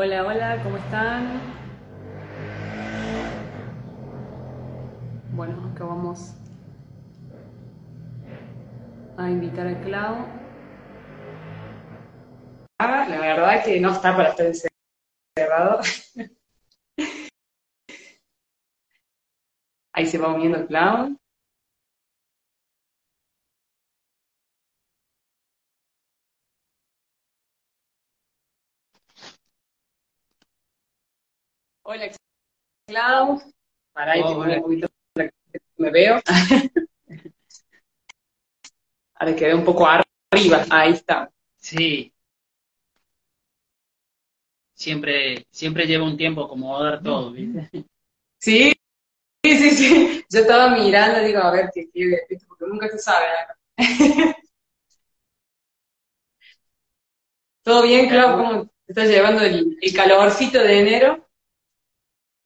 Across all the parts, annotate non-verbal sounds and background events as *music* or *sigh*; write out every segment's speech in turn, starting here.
Hola, hola, ¿cómo están? Bueno, acá vamos a invitar a Clau. Ah, la verdad que no está para estar encerrado. *laughs* Ahí se va uniendo Clau. Clau. Para ahí Hola. un poquito me veo. *laughs* Ahora quedé un poco arriba. Ahí está. Sí. Siempre, siempre lleva un tiempo acomodar todo, *laughs* ¿viste? Sí, sí, sí, sí. Yo estaba mirando, digo, a ver qué quiere, porque nunca se sabe. *laughs* ¿Todo bien, Clau? ¿Cómo te estás llevando el, el calorcito de enero?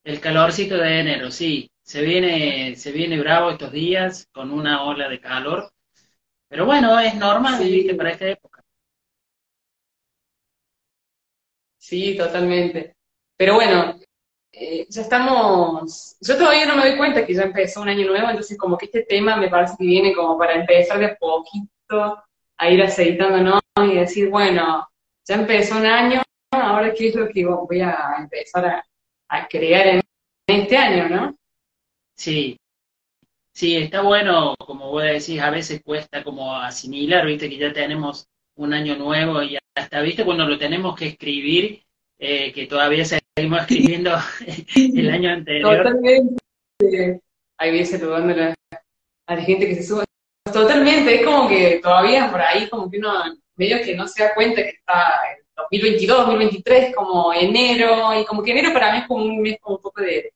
El calorcito de enero, sí. Se viene, se viene bravo estos días con una ola de calor. Pero bueno, es normal, Sí. ¿viste? Para esta época. Sí, totalmente. Pero bueno, eh, ya estamos. Yo todavía no me doy cuenta que ya empezó un año nuevo, entonces, como que este tema me parece que viene como para empezar de a poquito a ir aceitándonos y decir, bueno, ya empezó un año, ahora qué es lo que voy a empezar a, a crear en este año, ¿no? Sí. Sí, está bueno, como vos decís, a veces cuesta como asimilar, ¿viste? Que ya tenemos un año nuevo y hasta, ¿viste? Cuando lo tenemos que escribir, eh, que todavía seguimos escribiendo *laughs* el año anterior. Totalmente. Ahí voy saludando a la, a la gente que se sube. Totalmente, es como que todavía por ahí, como que uno medio que no se da cuenta que está 2022, 2023, como enero, y como que enero para mí es como un mes como un poco de,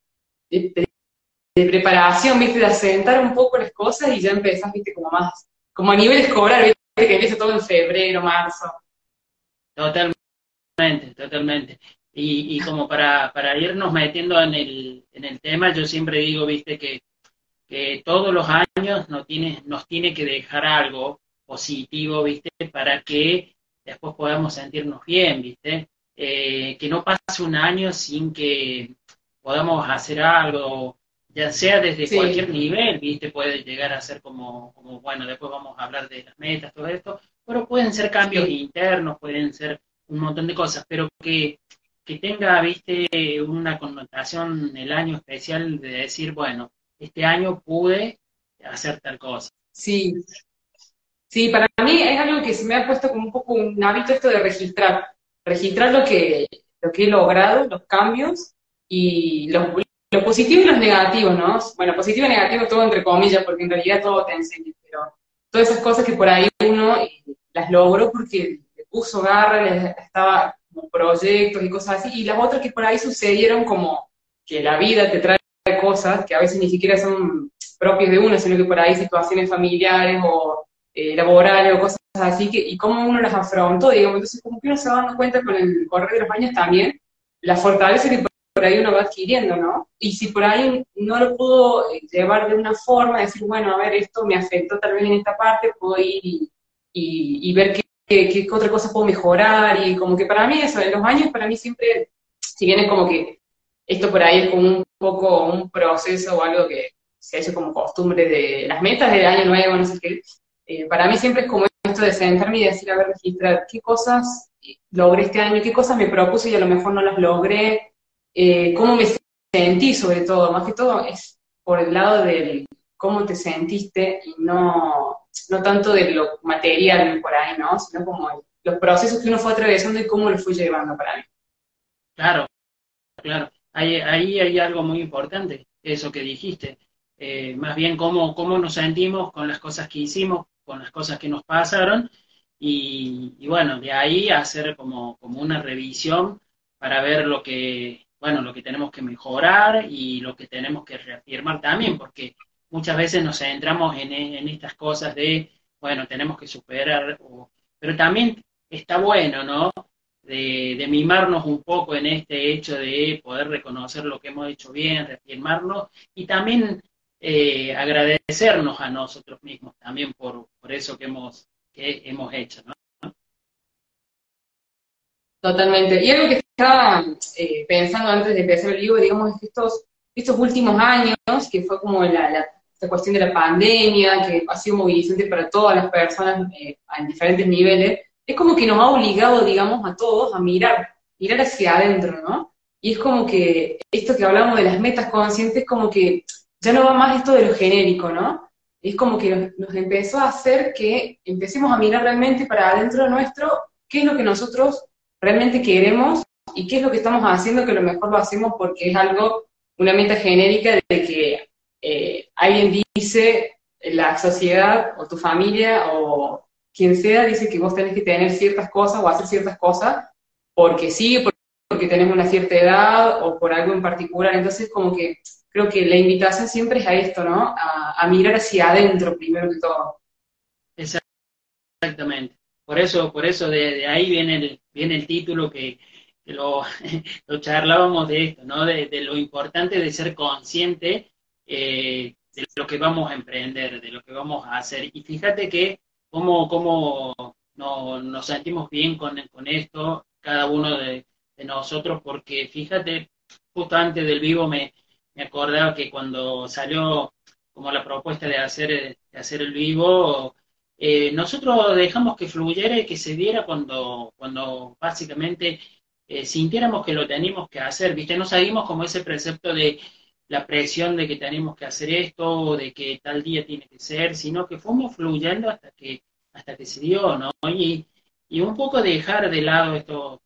preparación, ¿viste? De asentar un poco las cosas y ya empezás, ¿viste? Como más, como a nivel escolar, ¿viste? Que empieza todo en febrero, marzo. Totalmente, totalmente. Y, y como para, para irnos metiendo en el, en el tema, yo siempre digo, viste, que, que todos los años nos tiene, nos tiene que dejar algo positivo, viste, para que después podamos sentirnos bien, viste. Eh, que no pase un año sin que podamos hacer algo, ya sea desde Sí. cualquier nivel, viste, puede llegar a ser como, como, bueno, después vamos a hablar de las metas, todo esto, pero pueden ser cambios Sí. internos, pueden ser un montón de cosas, pero que, que tenga, viste, una connotación el año especial de decir, bueno, este año pude hacer tal cosa. Sí, sí, para mí es algo que se me ha puesto como un poco un hábito esto de registrar, registrar lo que, lo que he logrado, los cambios y los, lo positivo y los negativos, ¿no? Bueno, positivo y negativo todo entre comillas, porque en realidad todo te enseña, pero todas esas cosas que por ahí uno eh, las logró porque le puso garra, estaba como proyectos y cosas así, y las otras que por ahí sucedieron como que la vida te trae cosas que a veces ni siquiera son propios de uno, sino que por ahí situaciones familiares o eh, laborales o cosas así, que, y cómo uno las afrontó, digamos, entonces como que uno se va dando cuenta con el correr de los años también, la fortaleza que por, ahí uno va adquiriendo, ¿no? Y si por ahí no lo pudo eh, llevar de una forma, decir, bueno, a ver, esto me afectó tal vez en esta parte, puedo ir y ver qué, qué, qué otra cosa puedo mejorar, y como que para mí eso, en los años para mí siempre, si bien es como que esto por ahí es como un poco un proceso o algo que se ha hecho como costumbre de las metas del año nuevo, no sé qué, eh, para mí siempre es como esto de sentarme y decir, a ver, registrar qué cosas logré este año, qué cosas me propuse y a lo mejor no las logré, eh, cómo me sentí sobre todo, más que todo es por el lado del cómo te sentiste y no, no tanto de lo material por ahí, ¿no? Sino como los procesos que uno fue atravesando y cómo lo fue llevando para mí. Claro, claro. Ahí, ahí hay algo muy importante, eso que dijiste. Eh, más bien cómo, cómo nos sentimos con las cosas que hicimos, con las cosas que nos pasaron, y, bueno, de ahí hacer como, como una revisión para ver lo que, bueno, lo que tenemos que mejorar y lo que tenemos que reafirmar también, porque muchas veces nos centramos en, estas cosas de, bueno, tenemos que superar, o- pero también está bueno, ¿no? de, mimarnos un poco en este hecho de poder reconocer lo que hemos hecho bien, reafirmarnos y también eh, agradecernos a nosotros mismos también por, por eso que hemos, que hemos hecho, ¿no? Totalmente. Y algo que estaba eh, pensando antes de empezar el libro, digamos, es que estos, estos últimos años, que fue como la, esta cuestión de la pandemia, que ha sido movilizante para todas las personas eh, en diferentes niveles, es como que nos ha obligado, digamos, a todos a mirar, mirar hacia adentro, ¿no? Y es como que esto que hablamos de las metas conscientes, como que ya no va más esto de lo genérico, ¿no? Es como que nos, empezó a hacer que empecemos a mirar realmente para adentro nuestro qué es lo que nosotros realmente queremos y qué es lo que estamos haciendo, que a lo mejor lo hacemos porque es algo, una meta genérica de que eh, alguien dice, la sociedad o tu familia o quien sea dice que vos tenés que tener ciertas cosas o hacer ciertas cosas porque sí, porque tenés una cierta edad o por algo en particular. Entonces, como que creo que la invitación siempre es a esto, ¿no? A, mirar hacia adentro primero que todo. Exactamente. Por eso, por eso de, ahí viene el, viene el título que, lo, *laughs* lo, charlábamos de esto, ¿no? De, lo importante de ser consciente eh, de lo que vamos a emprender, de lo que vamos a hacer. Y fíjate que cómo, cómo no, nos sentimos bien con, con esto, cada uno de, nosotros, porque fíjate, justo antes del vivo me, me acordaba que cuando salió como la propuesta de hacer, de hacer el vivo, eh, nosotros dejamos que fluyera y que se diera cuando, cuando básicamente eh, sintiéramos que lo teníamos que hacer, ¿viste? No seguimos como ese precepto de la presión de que tenemos que hacer esto, de que tal día tiene que ser, sino que fuimos fluyendo hasta que, hasta que se dio, ¿no? Y, y un poco dejar de lado esto,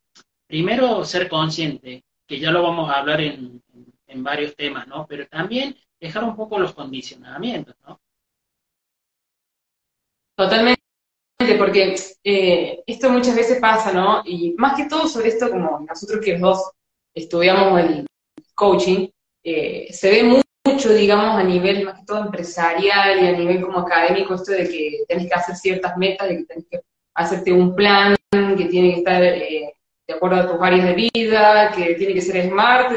primero ser consciente, que ya lo vamos a hablar en, en, varios temas, ¿no? Pero también dejar un poco los condicionamientos, ¿no? Totalmente, porque eh, esto muchas veces pasa, ¿no? Y más que todo sobre esto, como nosotros que los dos estudiamos el coaching, eh, se ve mucho, digamos, a nivel más que todo empresarial y a nivel como académico, esto de que tienes que hacer ciertas metas, de que tienes que hacerte un plan que tiene que estar eh, de acuerdo a tus áreas de vida, que tiene que ser smart,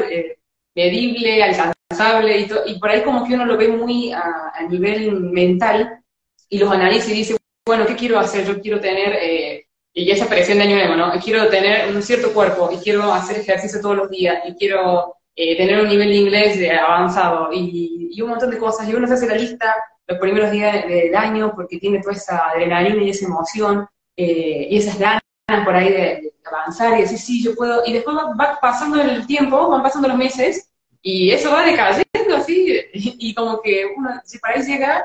medible, alcanzable, y, y, por ahí como que uno lo ve muy a, nivel mental y los analiza y dice, bueno, ¿qué quiero hacer? Yo quiero tener, y esa presión de año nuevo, ¿no? Quiero tener un cierto cuerpo y quiero hacer ejercicio todos los días y quiero eh, tener un nivel de inglés avanzado y, y, un montón de cosas. Y uno se hace la lista los primeros días del año porque tiene toda esa adrenalina y esa emoción eh, y esas ganas por ahí de, avanzar y decir, sí, yo puedo. Y después va, pasando el tiempo, van pasando los meses y eso va decayendo así. Y, como que uno, para ahí llega,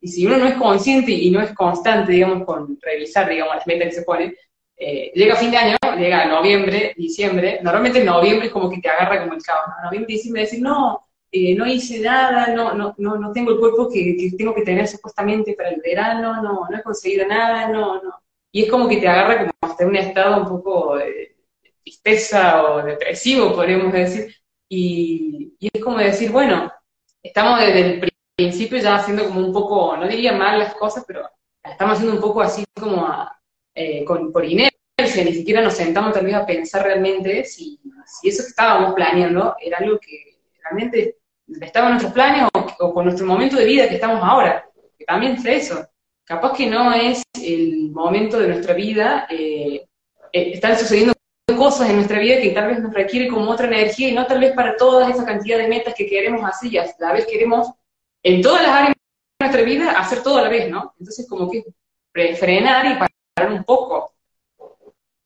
y si uno no es consciente y no es constante, digamos, con revisar, digamos, las metas que se pone, eh, llega fin de año, llega noviembre, diciembre, normalmente noviembre es como que te agarra como el caos, ¿no? Noviembre, diciembre, decir, no, eh, no hice nada, no, no, no, no tengo el cuerpo que, que, tengo que tener supuestamente para el verano, no, no he conseguido nada, no, no. Y es como que te agarra como hasta un estado un poco de tristeza o depresivo, podríamos decir. Y, y es como decir, bueno, estamos desde el principio ya haciendo como un poco, no diría mal las cosas, pero estamos haciendo un poco así como a, eh, con, por inercia, ni siquiera nos sentamos tal vez a pensar realmente si, si, eso que estábamos planeando era algo que realmente estaba en nuestros planes o, con nuestro momento de vida que estamos ahora, que también es eso. Capaz que no es el momento de nuestra vida, eh, eh, están sucediendo cosas en nuestra vida que tal vez nos requiere como otra energía y no tal vez para toda esa cantidad de metas que queremos hacer y a la vez queremos en todas las áreas de nuestra vida hacer todo a la vez, ¿no? Entonces como que frenar y para un poco.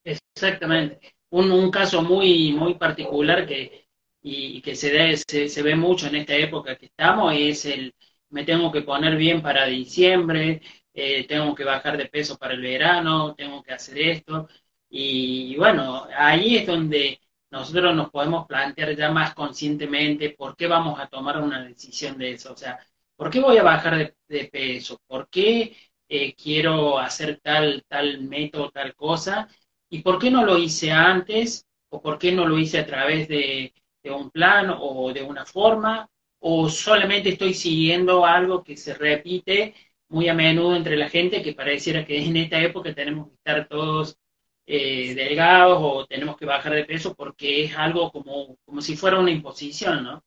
Exactamente. Un, un caso muy, muy particular que, y que se, se, se, ve mucho en esta época que estamos es el me tengo que poner bien para diciembre, eh, tengo que bajar de peso para el verano, tengo que hacer esto. Y, bueno, ahí es donde nosotros nos podemos plantear ya más conscientemente por qué vamos a tomar una decisión de eso. O sea, ¿por qué voy a bajar de, de peso? ¿Por qué eh, quiero hacer tal, tal método, tal cosa, y por qué no lo hice antes, o por qué no lo hice a través de, un plan o de una forma, o solamente estoy siguiendo algo que se repite muy a menudo entre la gente, que pareciera que en esta época tenemos que estar todos eh, delgados o tenemos que bajar de peso porque es algo como, como si fuera una imposición, ¿no?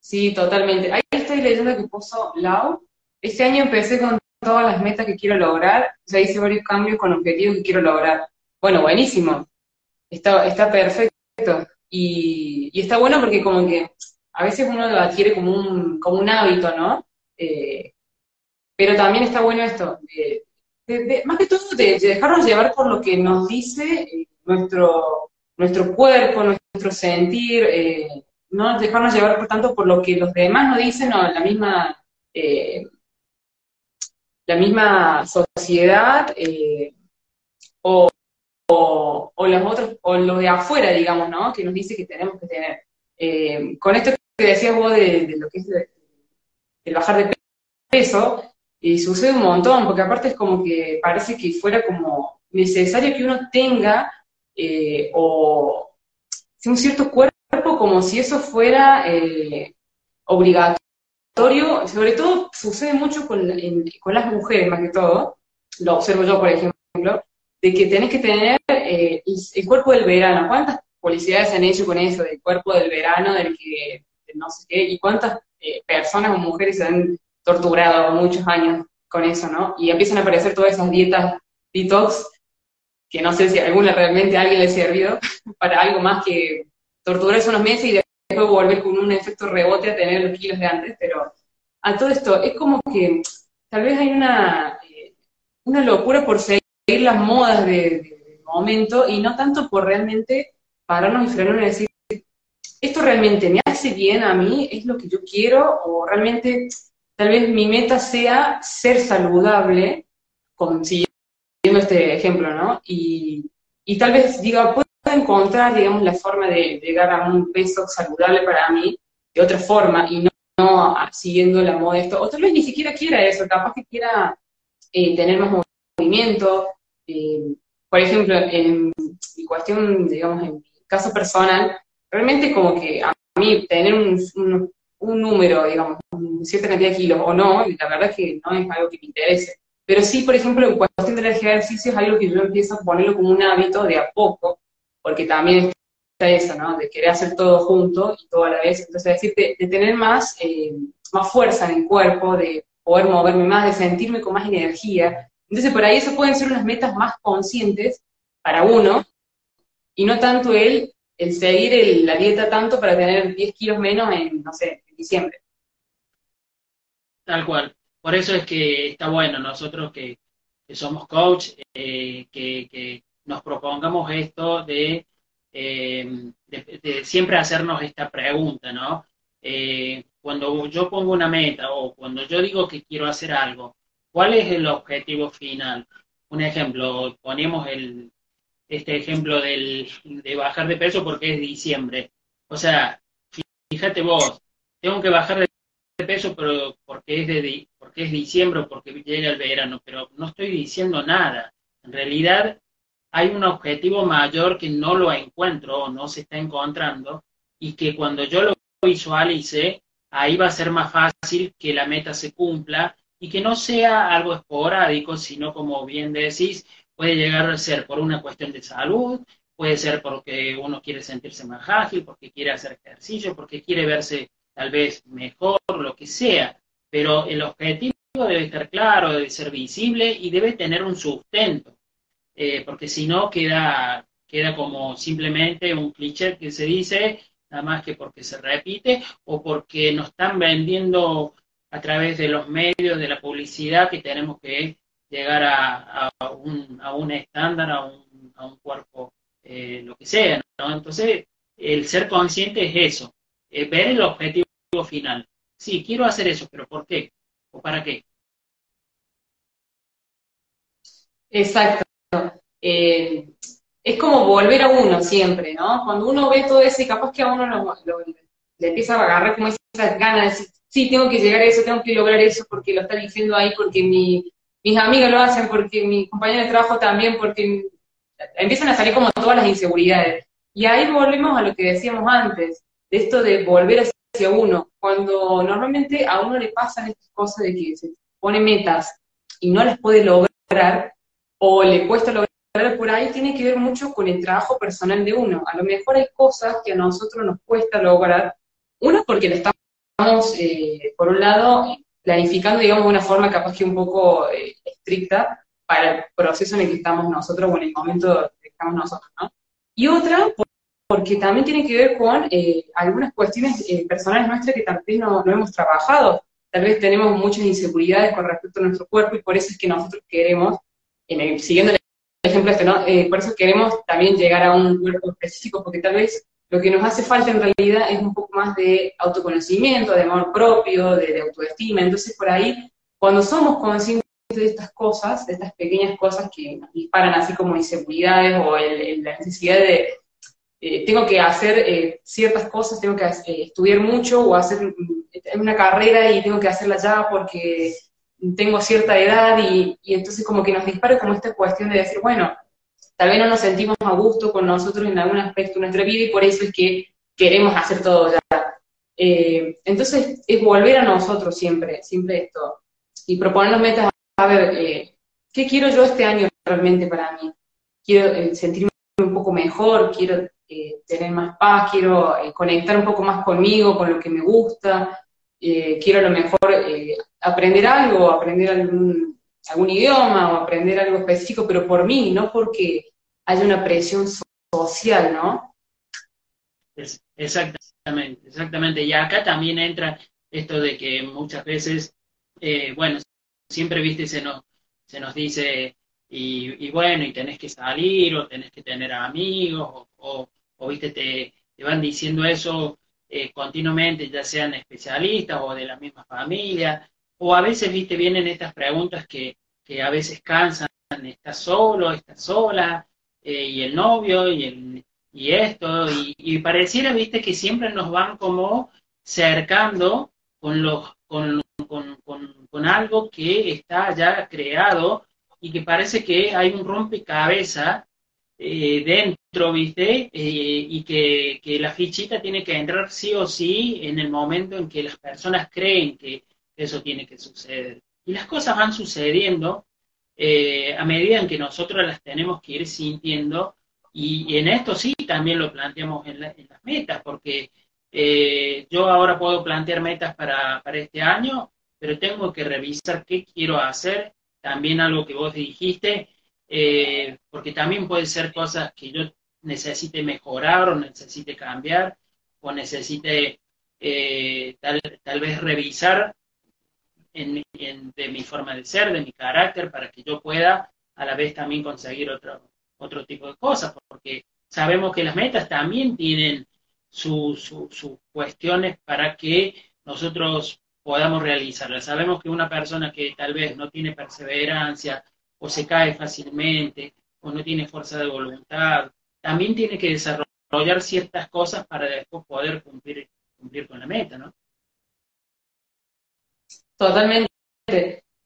Sí, totalmente. Ahí estoy leyendo que puso Lau, este año empecé con todas las metas que quiero lograr, ya hice varios cambios con objetivos que quiero lograr. Bueno, buenísimo, está, está perfecto. Y, y está bueno porque como que a veces uno lo adquiere como un, como un hábito, ¿no? Eh, pero también está bueno esto, más que todo de, dejarnos llevar por lo que nos dice eh, nuestro, nuestro cuerpo, nuestro sentir, eh, no dejarnos llevar por tanto por lo que los demás nos dicen o la misma, la misma sociedad o, o, los otros, o lo de afuera, digamos, ¿no? Que nos dice que tenemos que tener. con esto que decías vos de, lo que es el bajar de peso, y sucede un montón, porque aparte es como que parece que fuera como necesario que uno tenga eh, o un cierto cuerpo como si eso fuera eh, obligatorio, sobre todo sucede mucho con, con, las mujeres más que todo, lo observo yo por ejemplo, de que tenés que tener eh, el, cuerpo del verano. ¿Cuántas publicidades han hecho con eso, del cuerpo del verano, del que no sé qué, y cuántas personas o mujeres se han torturado muchos años con eso, ¿no? Y empiezan a aparecer todas esas dietas detox, que no sé si alguna realmente a alguien le servido *laughs* para algo más que torturarse unos meses y después volver con un efecto rebote a tener los kilos de antes, pero a todo esto es como que tal vez hay una, eh, una locura por seguir las modas del momento y no tanto por realmente pararnos y frenarnos y decir, esto realmente me hace bien a mí, es lo que yo quiero, o realmente tal vez mi meta sea ser saludable, siguiendo este ejemplo, ¿no? Y, tal vez diga, puedo encontrar, digamos, la forma de llegar a un peso saludable para mí de otra forma y no, siguiendo la moda esto. O tal vez ni siquiera quiera eso, capaz que quiera eh, tener más movimiento. Eh, por ejemplo, en mi cuestión, digamos, en mi caso personal, realmente como que a mí tener un un número, digamos, cierta cantidad de kilos o no, la verdad es que no es algo que me interese. Pero sí, por ejemplo, en cuestión del ejercicio es algo que yo empiezo a ponerlo como un hábito de a poco, porque también está eso, ¿no? De querer hacer todo junto y todo a la vez. Entonces, decir, de, tener más, eh, más fuerza en el cuerpo, de poder moverme más, de sentirme con más energía. Entonces, por ahí eso pueden ser unas metas más conscientes para uno, y no tanto el, el seguir la dieta tanto para tener 10 kilos menos en, no sé, diciembre. Tal cual. Por eso es que está bueno nosotros que, somos coach, eh, que, nos propongamos esto eh, de, de, siempre hacernos esta pregunta, ¿no? Eh, cuando yo pongo una meta o cuando yo digo que quiero hacer algo, ¿cuál es el objetivo final? Un ejemplo, ponemos el, este ejemplo del, de bajar de peso porque es diciembre. O sea, fíjate vos, tengo que bajar de peso pero porque es, de, porque es diciembre o porque llega el verano, pero no estoy diciendo nada. En realidad hay un objetivo mayor que no lo encuentro o no se está encontrando y que cuando yo lo visualice, ahí va a ser más fácil que la meta se cumpla y que no sea algo esporádico, sino como bien decís, puede llegar a ser por una cuestión de salud, puede ser porque uno quiere sentirse más ágil, porque quiere hacer ejercicio, porque quiere verse tal vez mejor, lo que sea, pero el objetivo debe estar claro, debe ser visible y debe tener un sustento, eh, porque si no queda, queda como simplemente un cliché que se dice, nada más que porque se repite o porque nos están vendiendo a través de los medios, de la publicidad, que tenemos que llegar a, un, a un, estándar, a un, a un cuerpo, eh, lo que sea. ¿no? Entonces, el ser consciente es eso, ver el objetivo final. Sí, quiero hacer eso, pero ¿por qué? ¿O para qué? Exacto. Eh, es como volver a uno siempre, ¿no? Cuando uno ve todo eso y capaz que a uno le empieza a agarrar como esas ganas de decir, sí, tengo que llegar a eso, tengo que lograr eso porque lo está diciendo ahí, porque mi, mis amigas lo hacen, porque mi compañero de trabajo también, porque empiezan a salir como todas las inseguridades. Y ahí volvemos a lo que decíamos antes, de esto de volver hacia uno. Cuando normalmente a uno le pasan estas cosas de que se pone metas y no las puede lograr, o le cuesta lograr por ahí, tiene que ver mucho con el trabajo personal de uno. A lo mejor hay cosas que a nosotros nos cuesta lograr, uno porque le estamos, eh, por un lado, planificando, digamos, de una forma capaz que un poco eh, estricta para el proceso en el que estamos nosotros o en el momento en que estamos nosotros, ¿no? Y otra, porque también tiene que ver con eh, algunas cuestiones eh, personales nuestras que tal vez no, no, hemos trabajado. Tal vez tenemos muchas inseguridades con respecto a nuestro cuerpo y por eso es que nosotros queremos, en el, siguiendo el ejemplo este, ¿no? Eh, por eso queremos también llegar a un cuerpo específico, porque tal vez lo que nos hace falta en realidad es un poco más de autoconocimiento, de amor propio, de, de autoestima. Entonces, por ahí, cuando somos conscientes de estas cosas, de estas pequeñas cosas que nos disparan así como inseguridades o el, el, la necesidad de eh, tengo que hacer eh, ciertas cosas, tengo que eh, estudiar mucho o hacer mm, una carrera y tengo que hacerla ya porque tengo cierta edad y, y, entonces como que nos dispara como esta cuestión de decir, bueno, tal vez no nos sentimos a gusto con nosotros en algún aspecto de nuestra vida y por eso es que queremos hacer todo ya. Eh, entonces es volver a nosotros siempre, siempre esto, y proponernos metas, a ver, eh, ¿qué quiero yo este año realmente para mí? Quiero eh, sentirme un poco mejor, quiero tener más paz, quiero conectar un poco más conmigo, con lo que me gusta, quiero a lo mejor aprender algo, aprender algún, algún idioma o aprender algo específico, pero por mí, no porque haya una presión social, ¿no? Exactamente, exactamente. Y acá también entra esto de que muchas veces, eh, bueno, siempre, viste, se nos, se nos dice, y, y, bueno, y tenés que salir, o tenés que tener amigos, o, o, o viste, te, te, van diciendo eso eh, continuamente, ya sean especialistas o de la misma familia, o a veces, viste, vienen estas preguntas que, que a veces cansan, ¿estás solo, estás sola? Eh, y el novio, y, el, y esto, y, y, pareciera, viste, que siempre nos van como cercando con, los, con, con, con, con algo que está ya creado y que parece que hay un rompecabezas eh, dentro, ¿viste? Eh, y que, que, la fichita tiene que entrar sí o sí en el momento en que las personas creen que eso tiene que suceder. Y las cosas van sucediendo eh, a medida en que nosotros las tenemos que ir sintiendo. Y, en esto sí también lo planteamos en, la, en las metas, porque eh, yo ahora puedo plantear metas para, para este año, pero tengo que revisar qué quiero hacer. También algo que vos dijiste, eh, porque también puede ser cosas que yo necesite mejorar o necesite cambiar o necesite tal, tal, vez revisar en, en, de mi forma de ser, de mi carácter, para que yo pueda a la vez también conseguir otro, otro tipo de cosas, porque sabemos que las metas también tienen sus su, cuestiones para que nosotros podamos realizarlas. Sabemos que una persona que tal vez no tiene perseverancia, o se cae fácilmente, o no tiene fuerza de voluntad, también tiene que desarrollar ciertas cosas para después poder cumplir, cumplir con la meta, ¿no? Totalmente.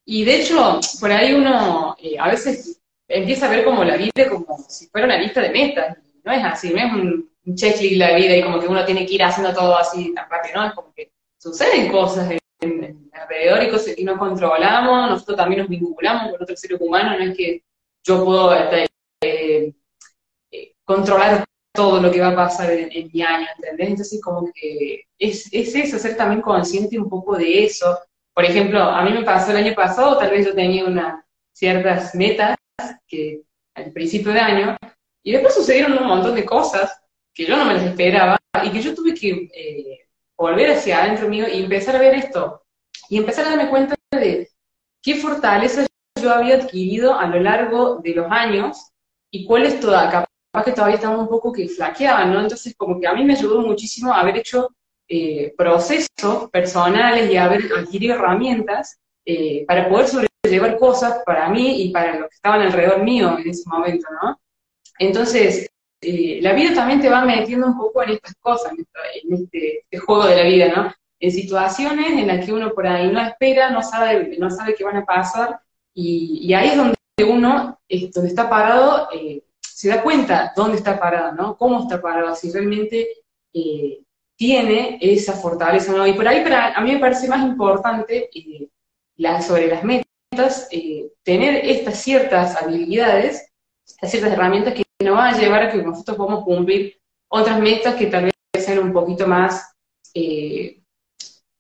Y de hecho, por ahí uno eh, a veces empieza a ver como la vida como si fuera una lista de metas. No es así, no es un, un checklist la vida y como que uno tiene que ir haciendo todo así tan rápido, ¿no? Es como que suceden cosas en, alrededor y cosas que no controlamos, nosotros también nos vinculamos con otros seres humanos, no es que yo puedo este, eh, eh, controlar todo lo que va a pasar en, en, mi año, ¿entendés? Entonces como que es, es eso, ser también consciente un poco de eso. Por ejemplo, a mí me pasó el año pasado, tal vez yo tenía unas ciertas metas que al principio de año, y después sucedieron un montón de cosas que yo no me las esperaba y que yo tuve que eh, volver hacia adentro mío y empezar a ver esto y empezar a darme cuenta de qué fortaleza yo había adquirido a lo largo de los años y cuál es toda, capaz que todavía estamos un poco que flaqueaban, ¿no? Entonces, como que a mí me ayudó muchísimo haber hecho eh, procesos personales y haber adquirido herramientas eh, para poder sobrellevar cosas para mí y para los que estaban alrededor mío en ese momento, ¿no? Entonces, eh, la vida también te va metiendo un poco en estas cosas, en, este, este, juego de la vida, ¿no? En situaciones en las que uno por ahí no espera, no sabe, no sabe qué van a pasar, y, y ahí es donde uno, es, donde está parado, eh, se da cuenta dónde está parado, ¿no? Cómo está parado, si realmente eh, tiene esa fortaleza, ¿no? Y por ahí para, a mí me parece más importante eh, la, sobre las metas, tener estas ciertas habilidades, estas ciertas herramientas que nos van a llevar a que nosotros podamos cumplir otras metas que tal vez sean un poquito más, eh,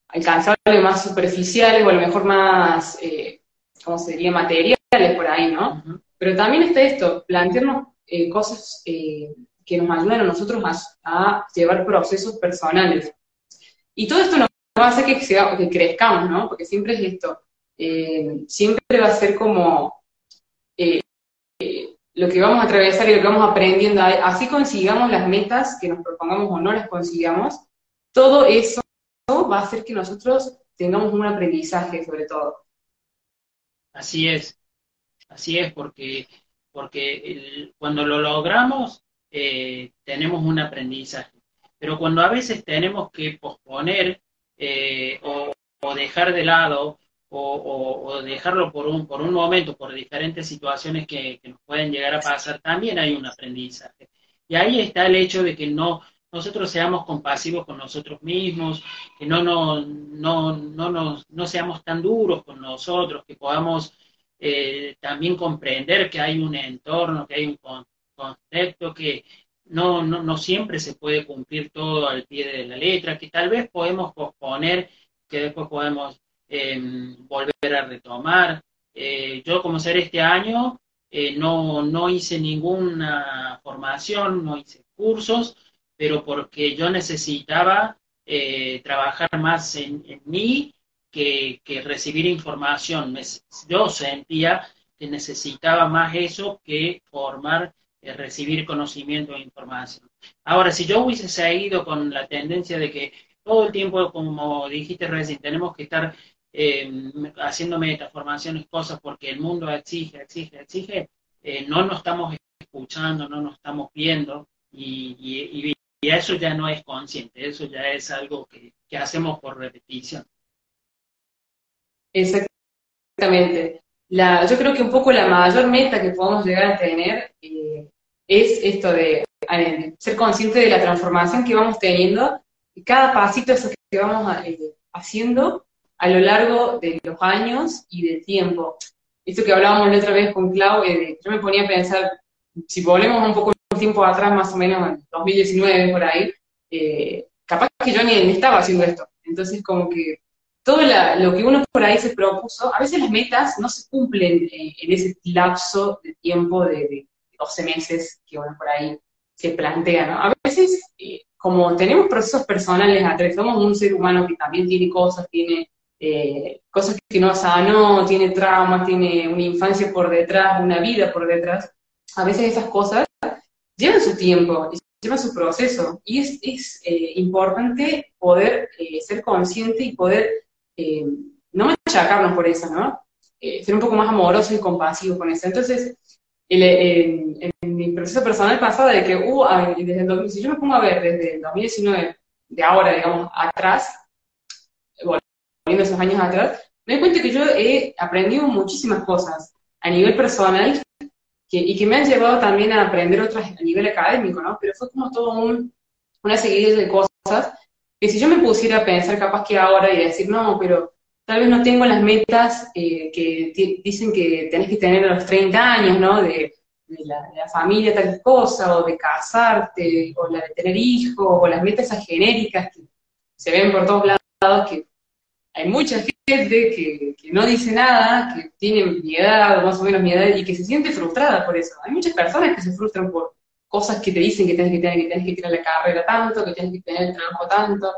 alcanzables, más superficiales o a lo mejor más, eh, ¿cómo sería? Materiales por ahí, ¿no? Pero también está esto, plantearnos eh, cosas eh, que nos ayudan a nosotros a, llevar procesos personales. Y todo esto nos va a hacer que, que crezcamos, ¿no? Porque siempre es esto, siempre va a ser como lo que vamos a atravesar y lo que vamos aprendiendo, así consigamos las metas que nos propongamos o no las consigamos, todo eso va a hacer que nosotros tengamos un aprendizaje sobre todo. Así es, así es, porque, porque cuando lo logramos eh, tenemos un aprendizaje, pero cuando a veces tenemos que posponer eh, o, dejar de lado o, dejarlo por un, por un momento, por diferentes situaciones que, nos pueden llegar a pasar, también hay un aprendizaje. Y ahí está el hecho de que no, nosotros seamos compasivos con nosotros mismos, que no, no, no, no, no seamos tan duros con nosotros, que podamos eh, también comprender que hay un entorno, que hay un concepto, que no, no, no siempre se puede cumplir todo al pie de la letra, que tal vez podemos posponer, que después podemos volver a retomar. Eh, yo como ser este año eh, no, no hice ninguna formación, no hice cursos, pero porque yo necesitaba eh, trabajar más en, mí que, recibir información. yo sentía que necesitaba más eso que formar, recibir conocimiento e información. Ahora, si yo hubiese seguido con la tendencia de que todo el tiempo, como dijiste recién, tenemos que estar eh, haciendo metaformaciones, cosas, porque el mundo exige, exige, exige, eh, no nos estamos escuchando, no nos estamos viendo, y, eso ya no es consciente, eso ya es algo que, hacemos por repetición. Exactamente. La, yo creo que un poco la mayor meta que podemos llegar a tener eh, es esto de ser consciente de la transformación que vamos teniendo y cada pasito eso que vamos haciendo a lo largo de los años y del tiempo. Esto que hablábamos la otra vez con Clau, eh, yo me ponía a pensar, si volvemos un poco el tiempo atrás, más o menos en 2019, por ahí, eh, capaz que yo ni, estaba haciendo esto. Entonces, como que todo lo que uno por ahí se propuso, a veces las metas no se cumplen eh, en ese lapso de tiempo de, 12 meses que uno por ahí se plantea, ¿no? A veces, como tenemos procesos personales atrás, somos un ser humano que también tiene cosas, tiene eh, cosas que no sanó, tiene traumas, tiene una infancia por detrás, una vida por detrás, a veces esas cosas llevan su tiempo, llevan su proceso, y es, es eh, importante poder eh, ser consciente y poder no machacarnos por eso, ¿no? ser un poco más amoroso y compasivo con eso. Entonces, en, mi proceso personal pasado de que, uh, desde el, si yo me pongo a ver desde el 2019, de ahora, digamos, atrás, viendo esos años atrás, me doy cuenta que yo he aprendido muchísimas cosas a nivel personal y que me han llevado también a aprender otras a nivel académico, ¿no? Pero fue como todo un, una serie de cosas que si yo me pusiera a pensar capaz que ahora y decir, no, pero tal vez no tengo las metas eh, que dicen que tenés que tener a los 30 años, ¿no? De, la, familia tal cosa, o de casarte, o la de tener hijos, o las metas esas genéricas que se ven por todos lados, que hay mucha gente que, no dice nada, que tiene mi edad o más o menos mi edad y que se siente frustrada por eso. Hay muchas personas que se frustran por cosas que te dicen que tienes que tener, que tienes que tener la carrera tanto, que tienes que tener el trabajo tanto.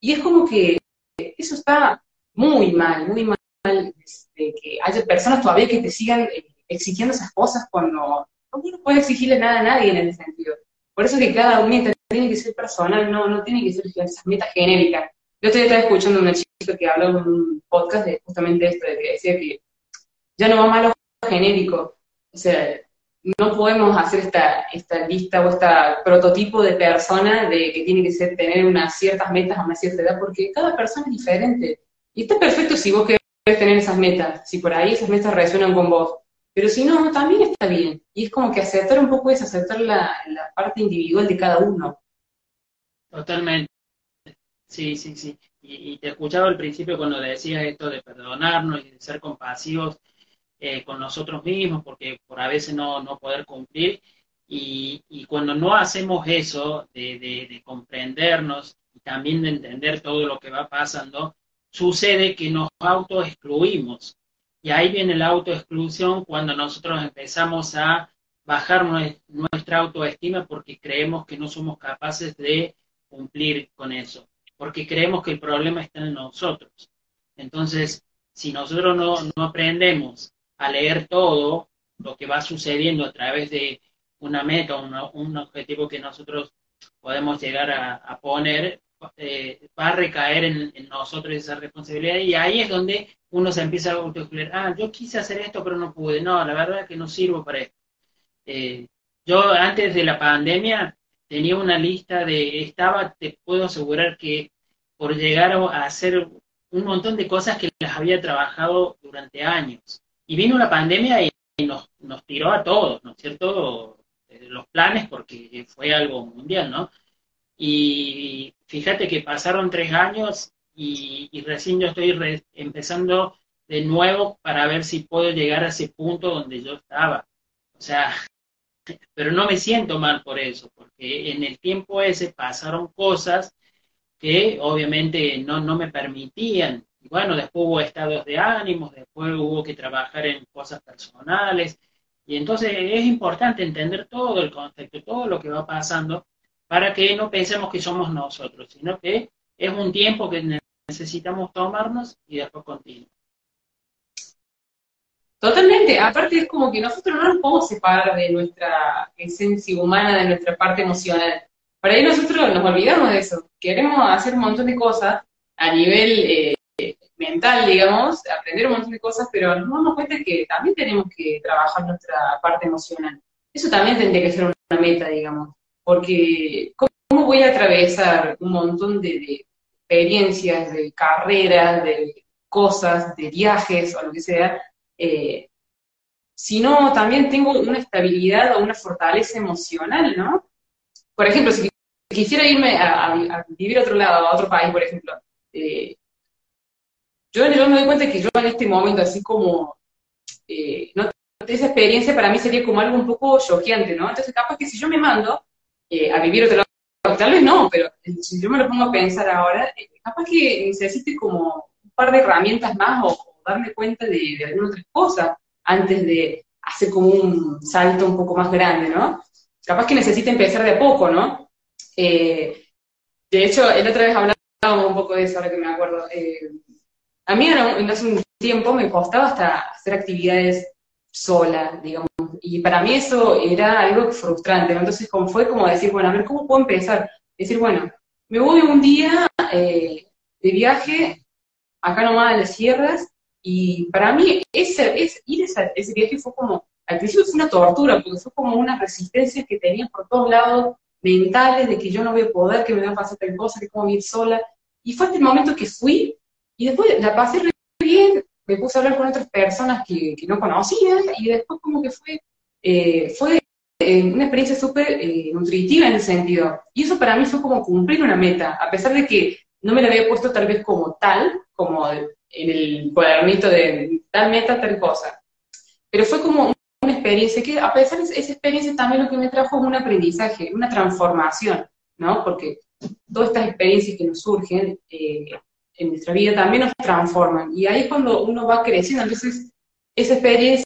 Y es como que eso está muy mal, muy mal, este, que haya personas todavía que te sigan eh, exigiendo esas cosas cuando no puede exigirle nada a nadie en ese sentido. Por eso que cada meta tiene que ser personal, no, no tiene que ser esas metas genéricas. Yo estoy escuchando una chica que habló en un podcast de justamente esto, de que decía que ya no va más lo genérico. O sea, no podemos hacer esta, esta lista o este prototipo de persona de que tiene que ser, tener unas ciertas metas a una cierta edad, porque cada persona es diferente. Y está perfecto si vos querés tener esas metas, si por ahí esas metas resuenan con vos. Pero si no, también está bien. Y es como que aceptar un poco es aceptar la, la parte individual de cada uno. Totalmente. Sí, sí, sí. Y, te escuchaba al principio cuando decías esto de perdonarnos y de ser compasivos eh, con nosotros mismos, porque por a veces no, no poder cumplir. Y, y, cuando no hacemos eso, de, de, comprendernos y también de entender todo lo que va pasando, sucede que nos autoexcluimos. Y ahí viene la autoexclusión cuando nosotros empezamos a bajar nuestra autoestima porque creemos que no somos capaces de cumplir con eso, porque creemos que el problema está en nosotros. Entonces, si nosotros no, no aprendemos a leer todo lo que va sucediendo a través de una meta, un objetivo que nosotros podemos llegar a, poner, eh, va a recaer en, nosotros esa responsabilidad y ahí es donde uno se empieza a autoexcluir, ah, yo quise hacer esto pero no pude, no, la verdad es que no sirvo para esto. Eh, yo antes de la pandemia tenía una lista de, estaba, te puedo asegurar que por llegar a hacer un montón de cosas que las había trabajado durante años. Y vino la pandemia y nos, nos tiró a todos, ¿no es cierto? Eh, los planes porque fue algo mundial, ¿no? Y fíjate que pasaron tres años y, recién yo estoy empezando de nuevo para ver si puedo llegar a ese punto donde yo estaba. O sea, *laughs* pero no me siento mal por eso, porque en el tiempo ese pasaron cosas que obviamente no, no me permitían. Y bueno, después hubo estados de ánimos, después hubo que trabajar en cosas personales. Y entonces es importante entender todo el concepto, todo lo que va pasando, para que no pensemos que somos nosotros, sino que es un tiempo que necesitamos tomarnos y después continuar. Totalmente, aparte es como que nosotros no nos podemos separar de nuestra esencia humana, de nuestra parte emocional. Para ahí nosotros nos olvidamos de eso. Queremos hacer un montón de cosas a nivel eh, mental, digamos, aprender un montón de cosas, pero nos damos cuenta que también tenemos que trabajar nuestra parte emocional. Eso también tendría que ser una meta, digamos, porque ¿cómo voy a atravesar un montón de, experiencias, de carreras, de cosas, de viajes o lo que sea, eh, si no también tengo una estabilidad o una fortaleza emocional, ¿no? Por ejemplo, si quisiera irme a, vivir a otro lado, a otro país, por ejemplo, eh, yo, yo, me doy cuenta que yo en este momento, así como, eh, no, esa experiencia para mí sería como algo un poco choqueante, ¿no? Entonces, capaz que si yo me mando eh, a vivir otro lado, tal vez no, pero si yo me lo pongo a pensar ahora, capaz que necesite como un par de herramientas más o, darme cuenta de, de algunas otras cosas antes de hacer como un salto un poco más grande, ¿no? Capaz que necesite empezar de poco, ¿no? Eh, de hecho, el otra vez hablábamos un poco de eso, ahora que me acuerdo. A mí hace un tiempo me costaba hasta hacer actividades sola, digamos, y para mí eso era algo frustrante, Entonces como fue como decir, bueno, a ver, ¿cómo puedo empezar? Decir, bueno, me voy un día eh, de viaje acá nomás en las sierras, y para mí ese, ese ir ese viaje fue como, al principio fue una tortura, porque fue como una resistencia que tenía por todos lados, mentales, de que yo no voy a poder, que me va a pasar tal cosa, que como ir sola. Y fue hasta el momento que fui, y después la pasé bien, me puse a hablar con otras personas que, que no conocía, y después como que fue, eh, fue eh, una experiencia súper eh, nutritiva en ese sentido. Y eso para mí fue como cumplir una meta, a pesar de que no me la había puesto tal vez como tal, como en el cuadernito de tal meta, tal cosa. Pero fue como una experiencia que, a pesar de esa experiencia, también lo que me trajo es un aprendizaje, una transformación, ¿no? Porque todas estas experiencias que nos surgen en nuestra vida también nos transforman. Y ahí es cuando uno va creciendo. Entonces, esa experiencia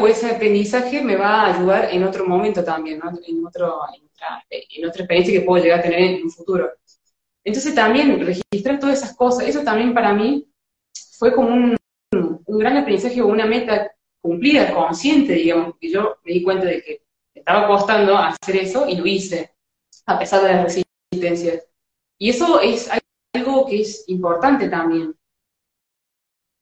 o ese aprendizaje me va a ayudar en otro momento también, ¿no? En, otro, en, otra, en otra experiencia que puedo llegar a tener en un futuro. Entonces también registrar todas esas cosas, eso también para mí fue como un, un gran aprendizaje o una meta cumplida, consciente, digamos, que yo me di cuenta de que estaba costando hacer eso y lo hice, a pesar de las resistencias. Y eso es algo que es importante también.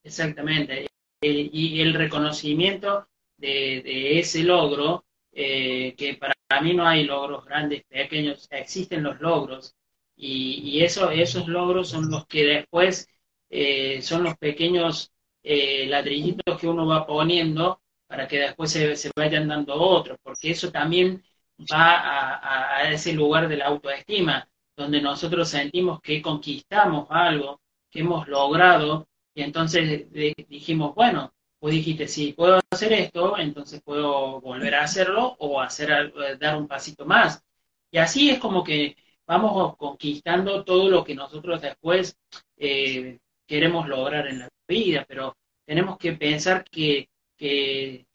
Exactamente. y el reconocimiento de, ese logro, eh, que para mí no hay logros grandes, pequeños, existen los logros, y, y eso, esos logros son los que después eh, son los pequeños eh, ladrillitos que uno va poniendo para que después se, vayan dando otros, porque eso también va a, ese lugar de la autoestima, donde nosotros sentimos que conquistamos algo, que hemos logrado, y entonces dijimos, bueno, pues dijiste, si puedo hacer esto, entonces puedo volver a hacerlo o hacer dar un pasito más. Y así es como que vamos conquistando todo lo que nosotros después eh, queremos lograr en la vida, pero tenemos que pensar que,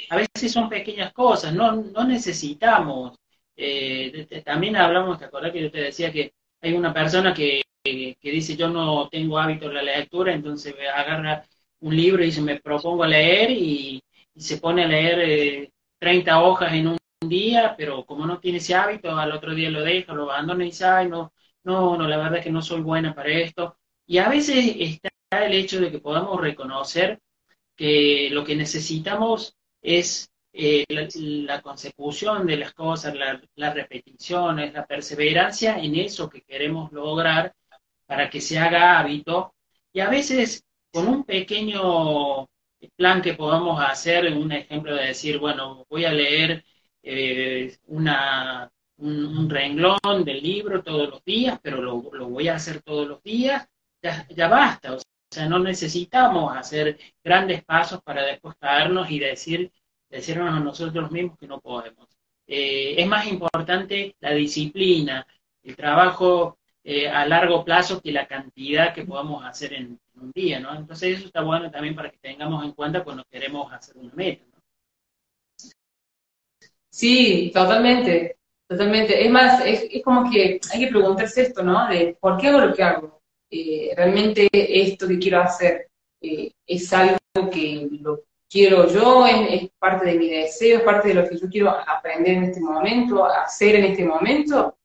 a veces son pequeñas cosas, no, no necesitamos. Eh, también hablamos, ¿te acordás que yo te decía que hay una persona que, dice yo no tengo hábito de la lectura, entonces agarra un libro y dice me propongo leer y, se pone a leer 30 eh, hojas en un día, pero como no tiene ese hábito, al otro día lo deja, lo abandona y dice, ay, no, no, no, la verdad es que no soy buena para esto. Y a veces está el hecho de que podamos reconocer que lo que necesitamos es eh, la, consecución de las cosas, las repeticiones, la perseverancia en eso que queremos lograr para que se haga hábito. Y a veces con un pequeño plan que podamos hacer, un ejemplo de decir, bueno, voy a leer eh, una, un, renglón del libro todos los días, pero lo, voy a hacer todos los días, ya, ya basta. O sea, no necesitamos hacer grandes pasos para después caernos y decir, decirnos a nosotros mismos que no podemos. Eh, es más importante la disciplina, el trabajo eh, a largo plazo que la cantidad que podamos hacer en, un día, ¿no? Entonces eso está bueno también para que tengamos en cuenta cuando queremos hacer una meta, ¿no? Sí, totalmente, totalmente. Es más, es, es como que hay que preguntarse esto, ¿no? De por qué hago lo que hago. Eh, realmente esto que quiero hacer es algo que lo quiero yo, es, parte de mi deseo, es parte de lo que yo quiero aprender en este momento, hacer en este momento,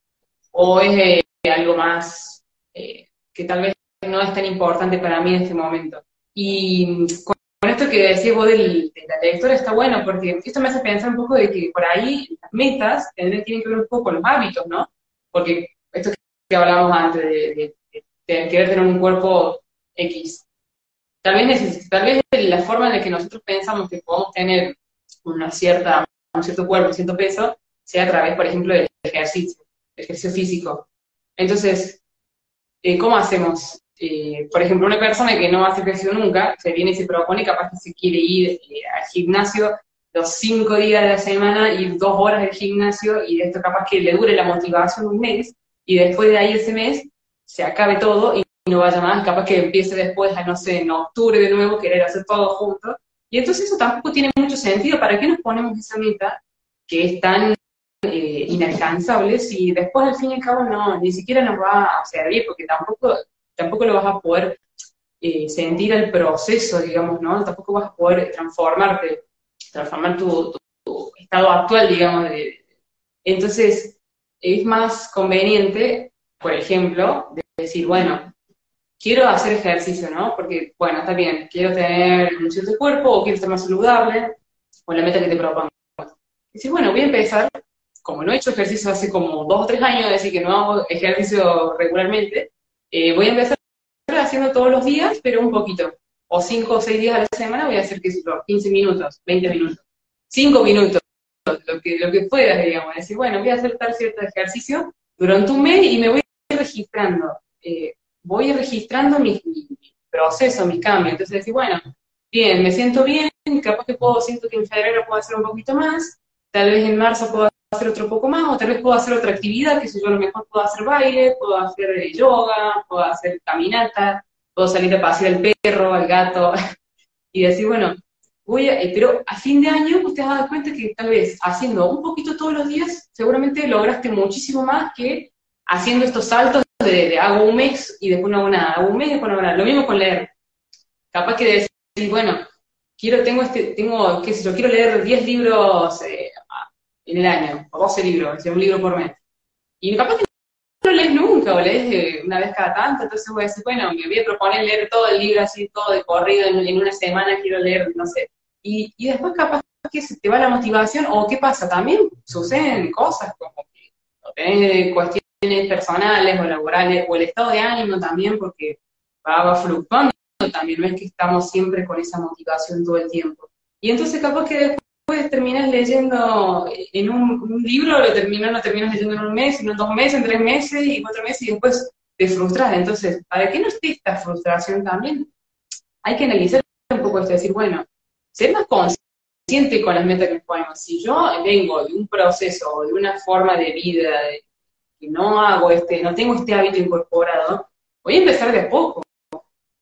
o es eh, algo más que tal vez no es tan importante para mí en este momento. Y con, esto que decís vos del, de la lectura está bueno, porque esto me hace pensar un poco de que por ahí las metas tienen que ver un poco con los hábitos, ¿no? Porque esto que hablábamos antes de querer tener un cuerpo X. Tal vez, tal vez la forma en la que nosotros pensamos que podemos tener una cierta, un cierto cuerpo, un cierto peso, sea a través, por ejemplo, del ejercicio, ejercicio físico. Entonces, eh, ¿cómo hacemos? Eh, por ejemplo, una persona que no hace ejercicio nunca, se viene y se propone capaz que se quiere ir eh, al gimnasio los cinco días de la semana, ir dos horas del gimnasio, y esto capaz que le dure la motivación un mes, y después de ahí ese mes se acabe todo y no vaya más, capaz que empiece después, a no sé, en octubre de nuevo, querer hacer todo junto. Y entonces eso tampoco tiene mucho sentido. ¿Para qué nos ponemos esa meta que es tan eh, inalcanzable si después al fin y al cabo no, ni siquiera nos va a servir porque tampoco, tampoco lo vas a poder eh, sentir el proceso, digamos, ¿no? Tampoco vas a poder transformarte, transformar tu, estado actual, digamos. entonces, es más conveniente por ejemplo, de decir, bueno, quiero hacer ejercicio, ¿no? Porque, bueno, está bien, quiero tener un cierto cuerpo o quiero estar más saludable, o la meta que te propongas. Decir, bueno, voy a empezar, como no he hecho ejercicio hace como dos o tres años, decir que no hago ejercicio regularmente, eh, voy a empezar haciendo todos los días, pero un poquito. O cinco o seis días a la semana voy a hacer, qué sé 15 minutos, 20 minutos, 5 minutos, lo que, lo que puedas, digamos. Decir, bueno, voy a hacer tal cierto ejercicio durante un mes y me voy registrando, eh, voy registrando mi, proceso, mi cambio. Entonces decir, bueno, bien, me siento bien, capaz que puedo, siento que en febrero puedo hacer un poquito más, tal vez en marzo puedo hacer otro poco más, o tal vez puedo hacer otra actividad, que si yo a lo mejor puedo hacer baile, puedo hacer eh, yoga, puedo hacer caminata, puedo salir a pasear al perro, al gato, *laughs* y decir, bueno, voy a, eh, pero a fin de año te has dado cuenta que tal vez haciendo un poquito todos los días, seguramente lograste muchísimo más que haciendo estos saltos de, hago un mes y después no hago nada, hago un mes y después no hago nada. Lo mismo con leer. Capaz que decir, bueno, quiero, tengo este, tengo, qué sé yo, quiero leer 10 libros eh, en el año, o 12 libros, un libro por mes. Y capaz que no lees nunca, o lees eh, una vez cada tanto, entonces voy a decir, bueno, me voy a proponer leer todo el libro así, todo de corrido, en, una semana quiero leer, no sé. Y, y después capaz que se te va la motivación, o qué pasa, también suceden cosas como que tenés cuestiones personales o laborales, o el estado de ánimo también, porque va, fluctuando también, no es que estamos siempre con esa motivación todo el tiempo. Y entonces capaz que después terminas leyendo en un, libro, lo terminas, lo terminas leyendo en un mes, en dos meses, en tres meses y cuatro meses, y después te frustras. Entonces, ¿para qué no esté esta frustración también? Hay que analizar un poco esto, decir, bueno, ser más consciente con las metas que ponemos. Si yo vengo de un proceso o de una forma de vida, de, que no hago este, no tengo este hábito incorporado, voy a empezar de a poco.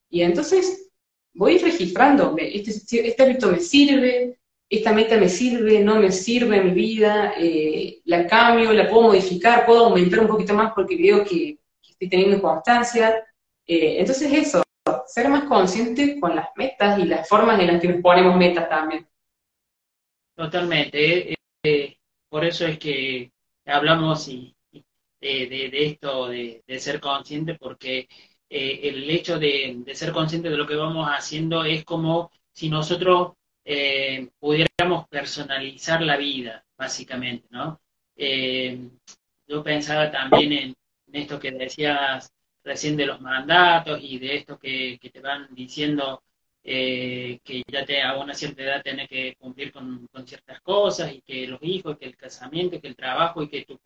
Y entonces voy registrando, este, este hábito me sirve, esta meta me sirve, no me sirve en mi vida, eh, la cambio, la puedo modificar, puedo aumentar un poquito más porque veo que, estoy teniendo constancia. Eh, entonces eso, ser más consciente con las metas y las formas en las que nos ponemos metas también. Totalmente. Eh, por eso es que hablamos y, de, esto, de, ser consciente, porque el hecho de, ser consciente de lo que vamos haciendo es como si nosotros eh, pudiéramos personalizar la vida, básicamente, ¿no? Eh, yo pensaba también en, esto que decías recién de los mandatos y de esto que, te van diciendo eh, que ya te, a una cierta edad tenés que cumplir con, ciertas cosas y que los hijos, que el casamiento, que el trabajo y que tu,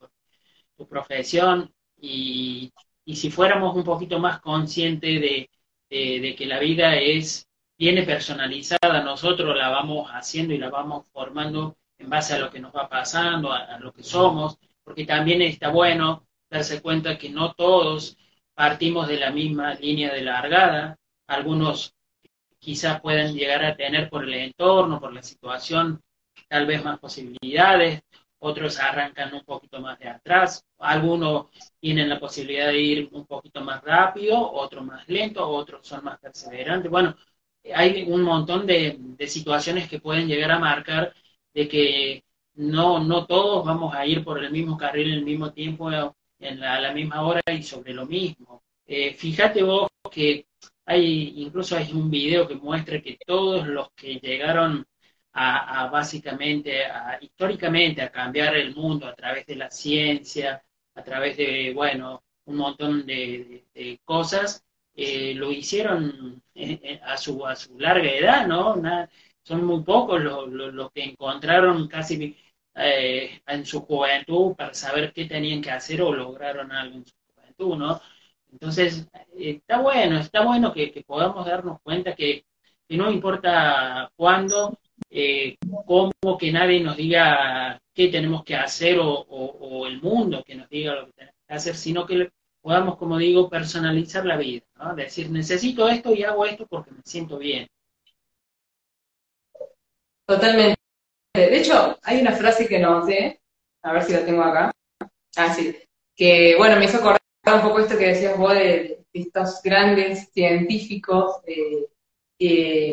profesión y, y, si fuéramos un poquito más conscientes de, de que la vida es viene personalizada, nosotros la vamos haciendo y la vamos formando en base a lo que nos va pasando, a, lo que somos, porque también está bueno darse cuenta que no todos partimos de la misma línea de largada, algunos quizás pueden llegar a tener por el entorno, por la situación, tal vez más posibilidades, otros arrancan un poquito más de atrás, algunos tienen la posibilidad de ir un poquito más rápido, otros más lento, otros son más perseverantes. Bueno, hay un montón de, situaciones que pueden llegar a marcar de que no, no todos vamos a ir por el mismo carril en el mismo tiempo, en la, a la misma hora y sobre lo mismo. Eh, fíjate vos que hay, incluso hay un video que muestra que todos los que llegaron a, básicamente, a, históricamente, a cambiar el mundo a través de la ciencia, a través de, bueno, un montón de cosas, eh, lo hicieron eh, eh, a, su, a su larga edad, ¿no? son muy pocos los, que encontraron casi en su juventud para saber qué tenían que hacer o lograron algo en su juventud, ¿no? Entonces, está bueno, está bueno que, podamos darnos cuenta que, no importa cuándo, cómo que nadie nos diga qué tenemos que hacer o, el mundo que nos diga lo que tenemos que hacer, sino que podamos, como digo, personalizar la vida, ¿no? Decir, necesito esto y hago esto porque me siento bien. Totalmente. De hecho, hay una frase que no sé, a ver si la tengo acá. Ah, sí. Que, bueno, me hizo acordar un poco esto que decías vos de, estos grandes científicos eh, eh,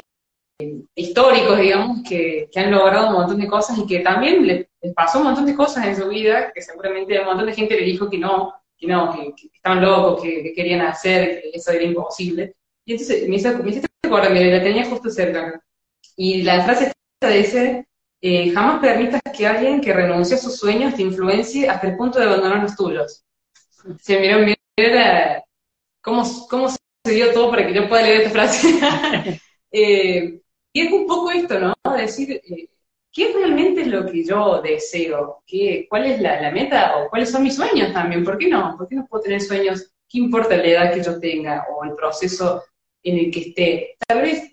históricos, digamos, que, han logrado un montón de cosas y que también les, pasó un montón de cosas en su vida, que seguramente un montón de gente le dijo que no, que no, que, estaban locos, que, querían hacer, que eso era imposible. Y entonces me hizo, me hiciste acordar, me la tenía justo cerca. Y la frase dice, eh, jamás permitas que alguien que renuncie a sus sueños te influencie hasta el punto de abandonar los tuyos. Se miró, miró cómo, cómo se dio todo para que yo pueda leer esta frase. *laughs* eh, y es un poco esto, ¿no? Decir, eh, ¿qué realmente es lo que yo deseo? ¿Qué, ¿Cuál es la, meta o cuáles son mis sueños también? ¿Por qué no? ¿Por qué no puedo tener sueños? ¿Qué importa la edad que yo tenga o el proceso en el que esté? Tal vez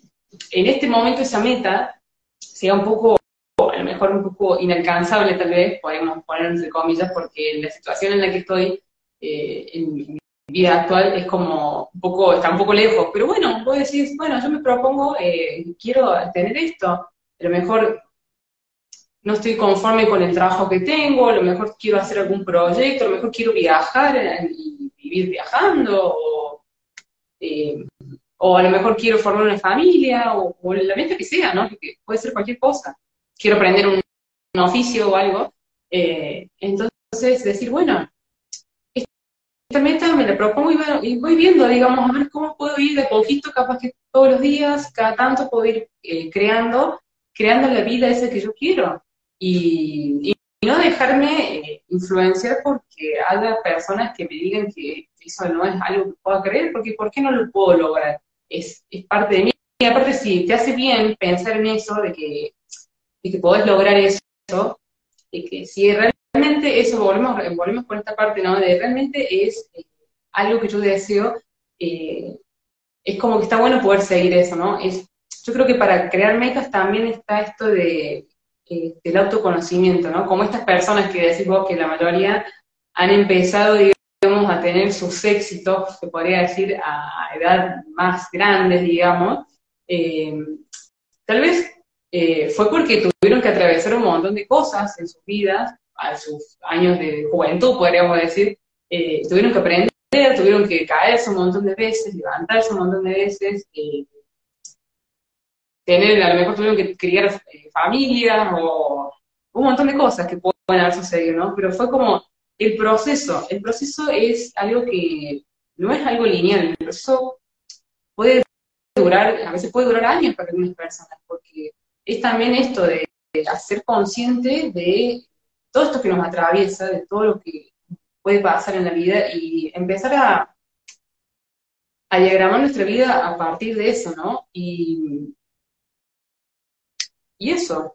en este momento esa meta sea un poco, a lo mejor un poco inalcanzable, tal vez, podemos poner entre comillas, porque la situación en la que estoy eh, en mi vida actual es como un poco, está un poco lejos, pero bueno, vos decís, bueno, yo me propongo, eh, quiero tener esto, a lo mejor no estoy conforme con el trabajo que tengo, a lo mejor quiero hacer algún proyecto, a lo mejor quiero viajar y vivir viajando, o, eh, a lo mejor quiero formar una familia, o, la meta que sea, ¿no? Porque puede ser cualquier cosa. Quiero aprender un, oficio o algo. Eh, entonces, decir, bueno, meta me la propongo y, voy viendo, digamos, a ver cómo puedo ir de poquito, capaz que todos los días, cada tanto puedo ir eh, creando, creando la vida esa que yo quiero y, no dejarme eh, influenciar porque haya personas que me digan que eso no es algo que pueda creer, porque ¿por qué no lo puedo lograr? Es, es parte de mí. Y aparte, si te hace bien pensar en eso, de que, de que podés lograr eso, de que si realmente eso, volvemos, volvemos con esta parte, ¿no? De realmente es eh, algo que yo deseo, eh, es como que está bueno poder seguir eso, ¿no? Es, yo creo que para crear metas también está esto de eh, del autoconocimiento, ¿no? Como estas personas que decís vos que la mayoría han empezado, digamos, a tener sus éxitos, se podría decir, a edad más grande, digamos, tal vez fue porque tuvieron que atravesar un montón de cosas en sus vidas, a sus años de juventud, podríamos decir, eh, tuvieron que aprender, tuvieron que caerse un montón de veces, levantarse un montón de veces, tener, a lo mejor tuvieron que criar familias o un montón de cosas que pueden haber sucedido, ¿no? Pero fue como el proceso. El proceso es algo que no es algo lineal. El proceso puede durar, a veces puede durar años para algunas personas, porque es también esto de, hacer consciente de todo esto que nos atraviesa, de todo lo que puede pasar en la vida y empezar a, a diagramar nuestra vida a partir de eso, ¿no? Y, y eso,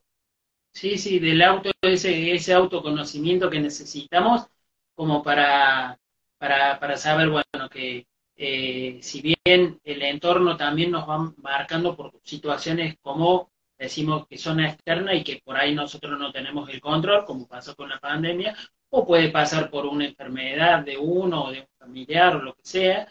Sí, sí, del auto, ese, autoconocimiento que necesitamos como para, para, para saber, bueno, que eh, si bien el entorno también nos va marcando por situaciones como decimos que son externas y que por ahí nosotros no tenemos el control, como pasó con la pandemia, o puede pasar por una enfermedad de uno o de un familiar o lo que sea,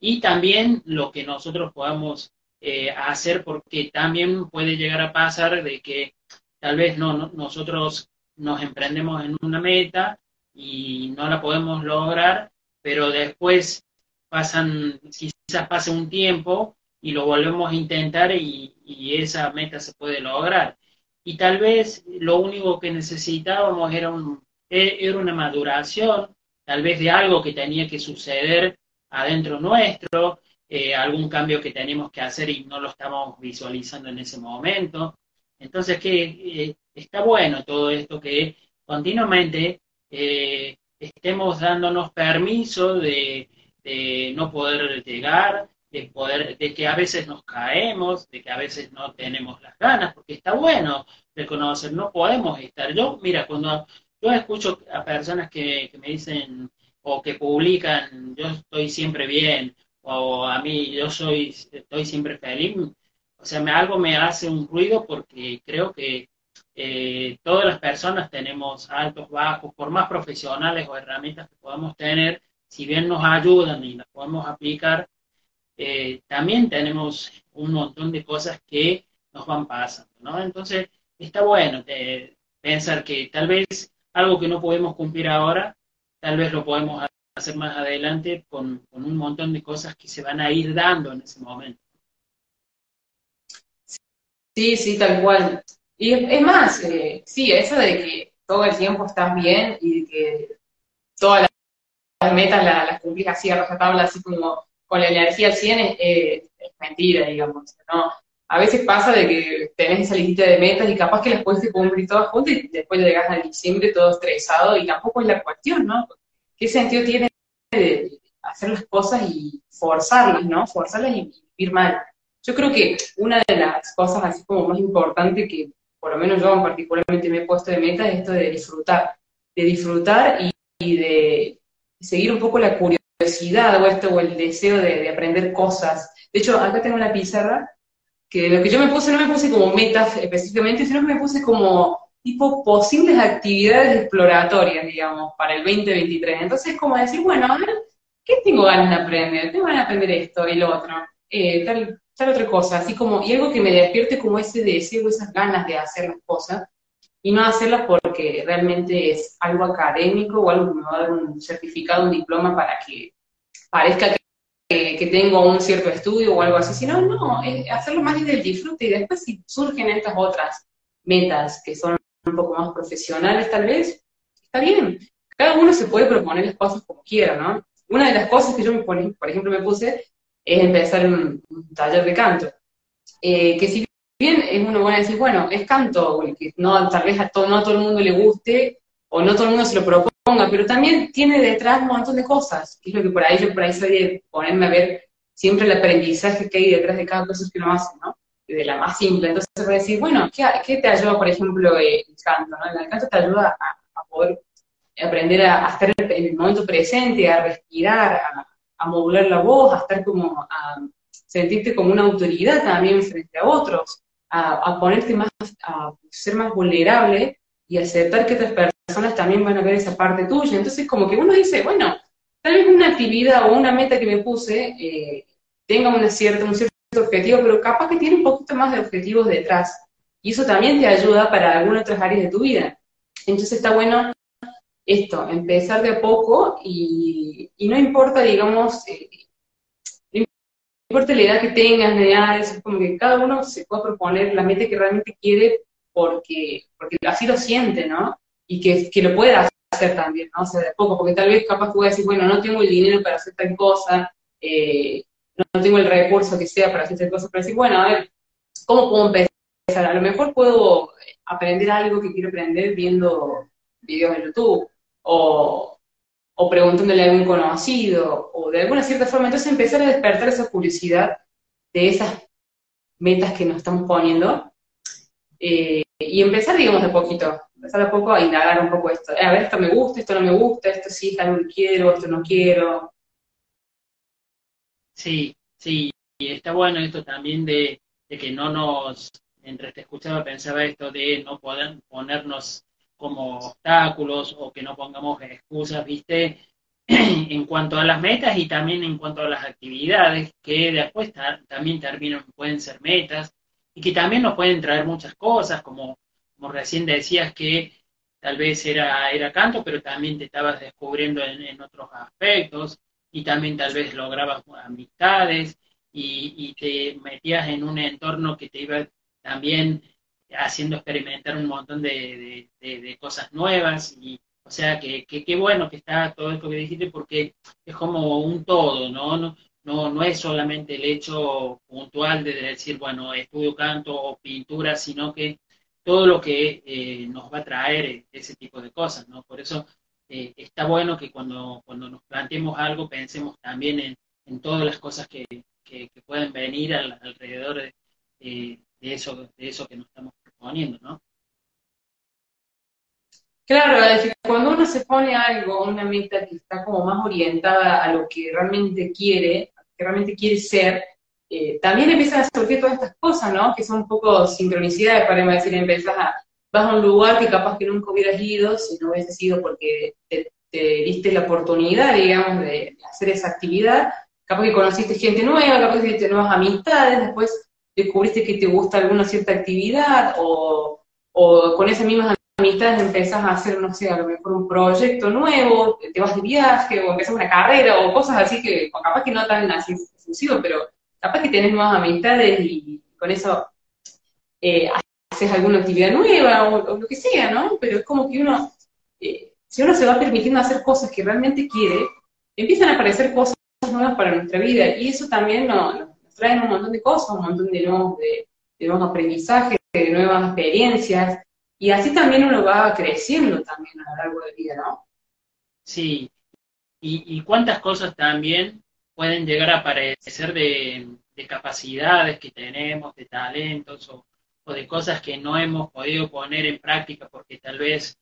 y también lo que nosotros podamos eh, hacer, porque también puede llegar a pasar de que tal vez no, nosotros nos emprendemos en una meta y no la podemos lograr, pero después pasan, quizás pase un tiempo y lo volvemos a intentar y, esa meta se puede lograr. Y tal vez lo único que necesitábamos era, un, e, era una maduración, tal vez de algo que tenía que suceder adentro nuestro, eh, algún cambio que tenemos que hacer y no lo estamos visualizando en ese momento. Entonces, que eh, está bueno todo esto que continuamente eh, estemos dándonos permiso de, no poder llegar, de poder, de que a veces nos caemos, de que a veces no tenemos las ganas, porque está bueno reconocer, no podemos estar. Yo, mira, cuando yo escucho a personas que, que me dicen o que publican, yo estoy siempre bien, o a mí yo soy, estoy siempre feliz, o sea, me, algo me hace un ruido porque creo que eh, todas las personas tenemos altos, bajos, por más profesionales o herramientas que podamos tener, si bien nos ayudan y las podemos aplicar, eh, también tenemos un montón de cosas que nos van pasando, ¿no? Entonces, está bueno pensar que tal vez algo que no podemos cumplir ahora, tal vez lo podemos hacer más adelante con un montón de cosas que se van a ir dando en ese momento. Sí, sí, tal cual. Y es, más, eh, sí, eso de que todo el tiempo estás bien y que todas las, metas las, las así a tabla, así como con la energía al 100, es, mentira, digamos, ¿no? A veces pasa de que tenés esa lista de metas y capaz que las puedes cumplir todas juntas y después llegas a diciembre todo estresado y tampoco es la cuestión, ¿no? ¿Qué sentido tiene de hacer las cosas y forzarlas, ¿no? Forzarlas y vivir mal. Yo creo que una de las cosas así como más importantes que por lo menos yo particularmente me he puesto de meta es esto de disfrutar, de disfrutar y, de seguir un poco la curiosidad o esto o el deseo de, aprender cosas. De hecho, acá tengo una pizarra que lo que yo me puse no me puse como metas específicamente, sino que me puse como tipo posibles actividades exploratorias, digamos, para el 2023. Entonces, como decir, bueno, a ver, ¿qué tengo ganas de aprender? Tengo ganas de aprender esto y lo otro. Eh, tal, tal otra cosa, así como, y algo que me despierte como ese deseo, esas ganas de hacer las cosas, y no hacerlas porque realmente es algo académico o algo que me va a dar un certificado, un diploma para que parezca que, que tengo un cierto estudio o algo así, sino, no, hacerlo más desde el disfrute y después si surgen estas otras metas que son un poco más profesionales tal vez, está bien. Cada uno se puede proponer las cosas como quiera, ¿no? Una de las cosas que yo me pone, por ejemplo, me puse es empezar un, taller de canto. Eh, que si bien es uno bueno decir, bueno, es canto, que no, tal vez a todo, no a todo el mundo le guste, o no todo el mundo se lo proponga, pero también tiene detrás un montón de cosas, que es lo que por ahí yo por ahí soy ponerme a ver siempre el aprendizaje que hay detrás de cada cosa que uno hace, ¿no? De la más simple. Entonces voy a decir, bueno, ¿qué, ¿qué, te ayuda, por ejemplo, el canto? ¿no? El canto te ayuda a, poder aprender a, a, estar en el momento presente, a respirar, a, a modular la voz, a estar como, a sentirte como una autoridad también frente a otros, a, ponerte más, a ser más vulnerable y aceptar que otras personas también van a ver esa parte tuya. Entonces como que uno dice, bueno, tal vez una actividad o una meta que me puse eh, tenga un cierto objetivo, pero capaz que tiene un poquito más de objetivos detrás. Y eso también te ayuda para algunas otras áreas de tu vida. Entonces está bueno esto, empezar de a poco y, no importa, digamos, eh, importa la edad que tengas, ni nada es como que cada uno se puede proponer la meta que realmente quiere porque, porque así lo siente, ¿no? Y que, que lo pueda hacer también, ¿no? O sea, de poco, porque tal vez capaz tú vas a decir, bueno, no tengo el dinero para hacer tal cosa, eh, no tengo el recurso que sea para hacer tal cosa, pero decir, bueno, a ver, ¿cómo puedo empezar? A lo mejor puedo aprender algo que quiero aprender viendo videos de YouTube, o, o preguntándole a algún conocido, o de alguna cierta forma. Entonces empezar a despertar esa curiosidad de esas metas que nos estamos poniendo, eh, y empezar, digamos, de poquito, empezar de poco a indagar un poco esto. A ver, esto me gusta, esto no me gusta, esto sí algo quiero, esto no quiero. Sí, sí, y está bueno esto también de, de que no nos, mientras te escuchaba pensaba esto de no poder ponernos como obstáculos o que no pongamos excusas, ¿viste? *clears throat* en cuanto a las metas y también en cuanto a las actividades que después también terminan, pueden ser metas y que también nos pueden traer muchas cosas, como, recién decías que tal vez era, era canto, pero también te estabas descubriendo en, otros aspectos y también tal vez lograbas amistades y, te metías en un entorno que te iba también haciendo experimentar un montón de, de, cosas nuevas y o sea que qué bueno que está todo esto que dijiste porque es como un todo, ¿no? ¿no? No, no es solamente el hecho puntual de decir, bueno, estudio canto o pintura, sino que todo lo que eh, nos va a traer ese tipo de cosas, ¿no? Por eso eh, está bueno que cuando, cuando nos planteemos algo pensemos también en, en todas las cosas que, que, pueden venir alrededor de, eh, de, eso, de eso que nos estamos proponiendo, ¿no? Claro, cuando uno se pone algo, una meta que está como más orientada a lo que realmente quiere, que realmente quiere ser, eh, también empiezan a surgir todas estas cosas, ¿no? Que son un poco sincronicidades, para decir, empezás a, vas a un lugar que capaz que nunca hubieras ido, si no hubieses ido porque te, diste la oportunidad, digamos, de hacer esa actividad, capaz que conociste gente nueva, capaz que hiciste nuevas amistades, después descubriste que te gusta alguna cierta actividad, o, o con esas mismas amistades empezás a hacer, no sé, a lo mejor un proyecto nuevo, te vas de viaje, o empezás una carrera, o cosas así que, capaz que no tan así exclusivo, pero capaz que tenés nuevas amistades y con eso eh, haces alguna actividad nueva, o, lo que sea, ¿no? Pero es como que uno, eh, si uno se va permitiendo hacer cosas que realmente quiere, empiezan a aparecer cosas nuevas para nuestra vida, y eso también nos, trae un montón de cosas, un montón de nuevos, de nuevos aprendizajes, de nuevas experiencias, y así también uno va creciendo también a lo largo de la vida, ¿no? Sí, y, cuántas cosas también pueden llegar a aparecer de, capacidades que tenemos, de talentos o, de cosas que no hemos podido poner en práctica porque tal vez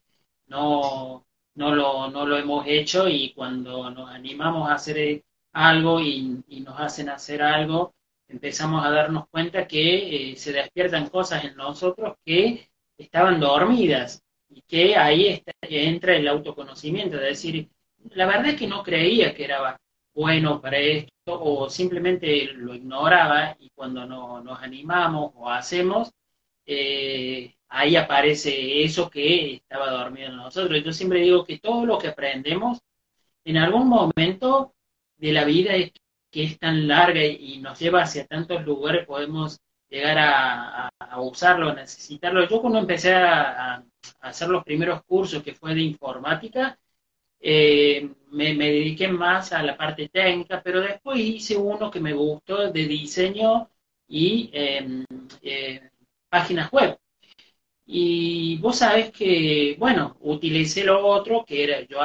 no, no, lo, no lo hemos hecho y cuando nos animamos a hacer algo y, nos hacen hacer algo, empezamos a darnos cuenta que eh, se despiertan cosas en nosotros que estaban dormidas y que ahí está, entra el autoconocimiento, de decir, la verdad es que no creía que era bueno para esto o simplemente lo ignoraba y cuando no, nos animamos o hacemos, eh, ahí aparece eso que estaba dormido en nosotros. Yo siempre digo que todo lo que aprendemos en algún momento de la vida es que es tan larga y nos lleva hacia tantos lugares, podemos llegar a, usarlo, a necesitarlo. Yo cuando empecé a, hacer los primeros cursos que fue de informática, eh, me, dediqué más a la parte técnica, pero después hice uno que me gustó de diseño y em, eh, páginas web. Y vos sabés que, bueno, utilicé lo otro, que era, yo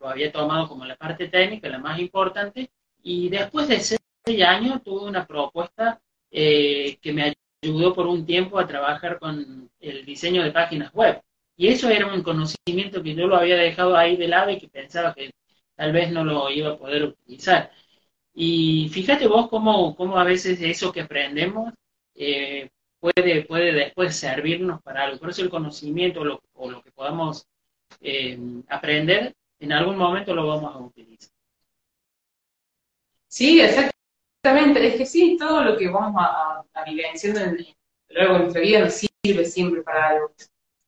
lo había tomado como la parte técnica, la más importante, y después de seis años tuve una propuesta eh, que me ayudó por un tiempo a trabajar con el diseño de páginas web. Y eso era un conocimiento que yo lo había dejado ahí de lado y que pensaba que tal vez no lo iba a poder utilizar. Y fíjate vos cómo, cómo a veces eso que aprendemos eh, puede, puede después servirnos para algo. Por eso el conocimiento o lo que podamos eh, aprender, en algún momento lo vamos a utilizar. Sí, exactamente. Es que sí, todo lo que vamos a, a, vivenciando en, a lo largo de nuestra vida nos sirve siempre para algo.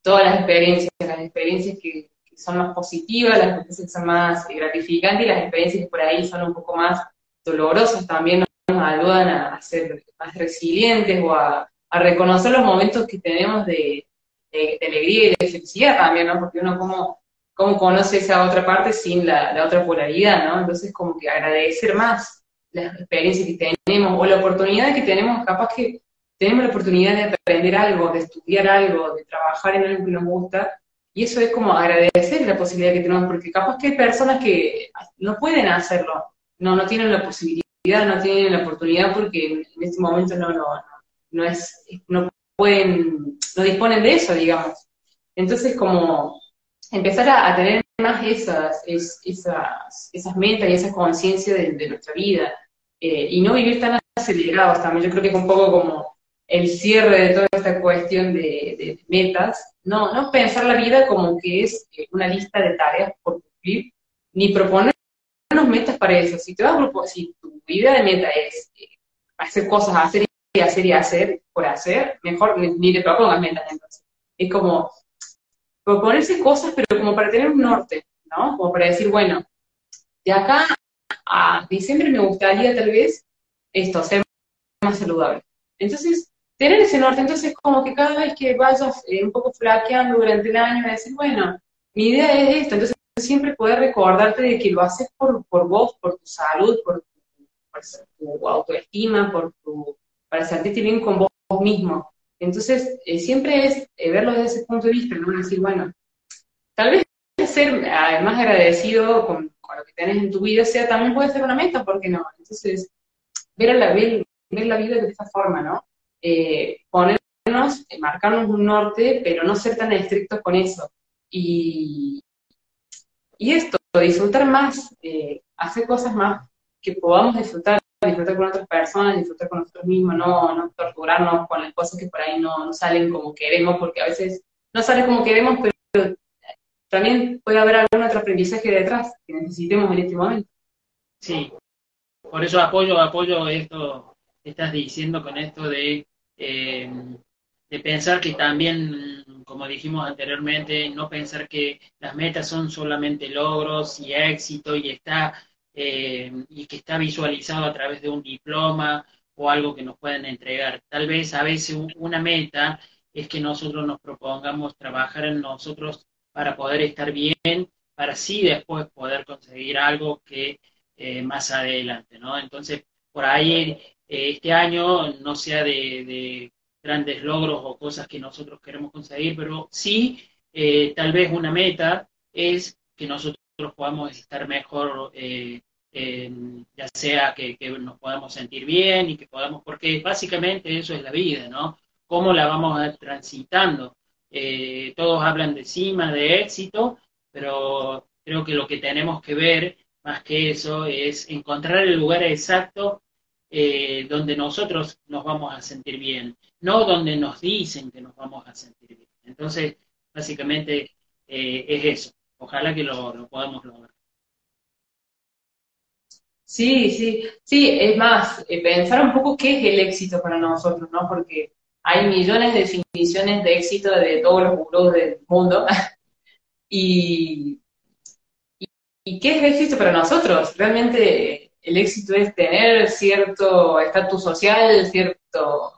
Todas las experiencias, las experiencias que, son más positivas, las experiencias que son más gratificantes y las experiencias que por ahí son un poco más dolorosas también nos ayudan a, ser más resilientes o a, reconocer los momentos que tenemos de, alegría y de felicidad también, ¿no? Porque uno como, como conoce esa otra parte sin la, otra polaridad, ¿no? Entonces como que agradecer más las experiencias que tenemos o la oportunidad que tenemos, capaz que tenemos la oportunidad de aprender algo, de estudiar algo, de trabajar en algo que nos gusta, y eso es como agradecer la posibilidad que tenemos, porque capaz que hay personas que no pueden hacerlo, no, no tienen la posibilidad no tienen la oportunidad porque en, este momento no, no, no, no pueden, no disponen de eso, digamos. Entonces, como empezar a, tener más esas, esas, esas metas y esa conciencia de, nuestra vida eh, y no vivir tan acelerados también. Yo creo que es un poco como el cierre de toda esta cuestión de, metas, no, no pensar la vida como que es eh, una lista de tareas por cumplir, ni proponer metas para eso. Si te vas a si tu idea de meta es eh, hacer cosas, hacer y hacer y hacer por hacer, mejor ni, te propongas metas entonces. Es como proponerse cosas, pero como para tener un norte, ¿no? Como para decir, bueno, de acá a diciembre me gustaría tal vez esto, ser más saludable. Entonces, tener ese norte, entonces como que cada vez que vayas eh, un poco flaqueando durante el año, decir, bueno, mi idea es esto, entonces siempre poder recordarte de que lo haces por, por vos, por tu salud, por tu, autoestima, por tu, para sentirte bien con vos, mismo. Entonces, eh, siempre es eh, verlo desde ese punto de vista, ¿no? Decir, bueno, tal vez ser más agradecido con, lo que tenés en tu vida sea también puede ser una meta, ¿por qué no? Entonces, ver, la, ver, la vida de esta forma, ¿no? Eh, ponernos, marcarnos un norte, pero no ser tan estrictos con eso. Y, y esto, disfrutar más, eh, hacer cosas más que podamos disfrutar, disfrutar con otras personas, disfrutar con nosotros mismos, no, no torturarnos con las cosas que por ahí no, salen como queremos, porque a veces no sale como queremos, pero también puede haber algún otro aprendizaje detrás que necesitemos en este momento. Sí, por eso apoyo, apoyo esto que estás diciendo con esto de, eh, de pensar que también como dijimos anteriormente, no pensar que las metas son solamente logros y éxito y está eh, y que está visualizado a través de un diploma o algo que nos pueden entregar. Tal vez a veces una meta es que nosotros nos propongamos trabajar en nosotros para poder estar bien, para así después poder conseguir algo que eh, más adelante, ¿no? Entonces, por ahí eh, este año no sea de grandes logros o cosas que nosotros queremos conseguir, pero sí, tal vez una meta es que nosotros podamos estar mejor, ya sea que, nos podamos sentir bien y que podamos, porque básicamente eso es la vida, ¿no? ¿Cómo la vamos a transitando? Eh, todos hablan de cima, de éxito, pero creo que lo que tenemos que ver más que eso es encontrar el lugar exacto eh, donde nosotros nos vamos a sentir bien, no donde nos dicen que nos vamos a sentir bien. Entonces, básicamente eh, es eso. Ojalá que lo, podamos lograr. Sí, sí, sí, es más, eh, pensar un poco qué es el éxito para nosotros, ¿no? Porque hay millones de definiciones de éxito de todos los gurús del mundo. *laughs* y, y, qué es el éxito para nosotros? Realmente el éxito es tener cierto estatus social, cierto,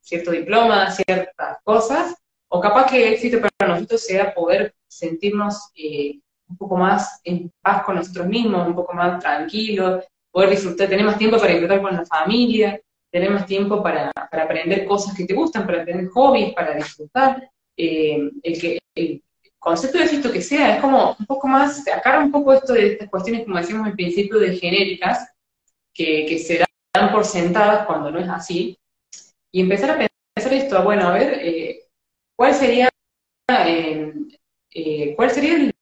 cierto diploma, ciertas cosas, o capaz que el éxito para nosotros sea poder sentirnos eh, un poco más en paz con nosotros mismos, un poco más tranquilos, poder disfrutar, tener más tiempo para disfrutar con la familia, tener más tiempo para, aprender cosas que te gustan, para tener hobbies, para disfrutar. Eh, el que el concepto de éxito que sea, es como un poco más, sacar un poco esto de estas cuestiones, como decíamos al principio, de genéricas, que, que se dan por sentadas cuando no es así, y empezar a pensar esto, bueno, a ver, eh, ¿cuál sería, eh, eh, cuál sería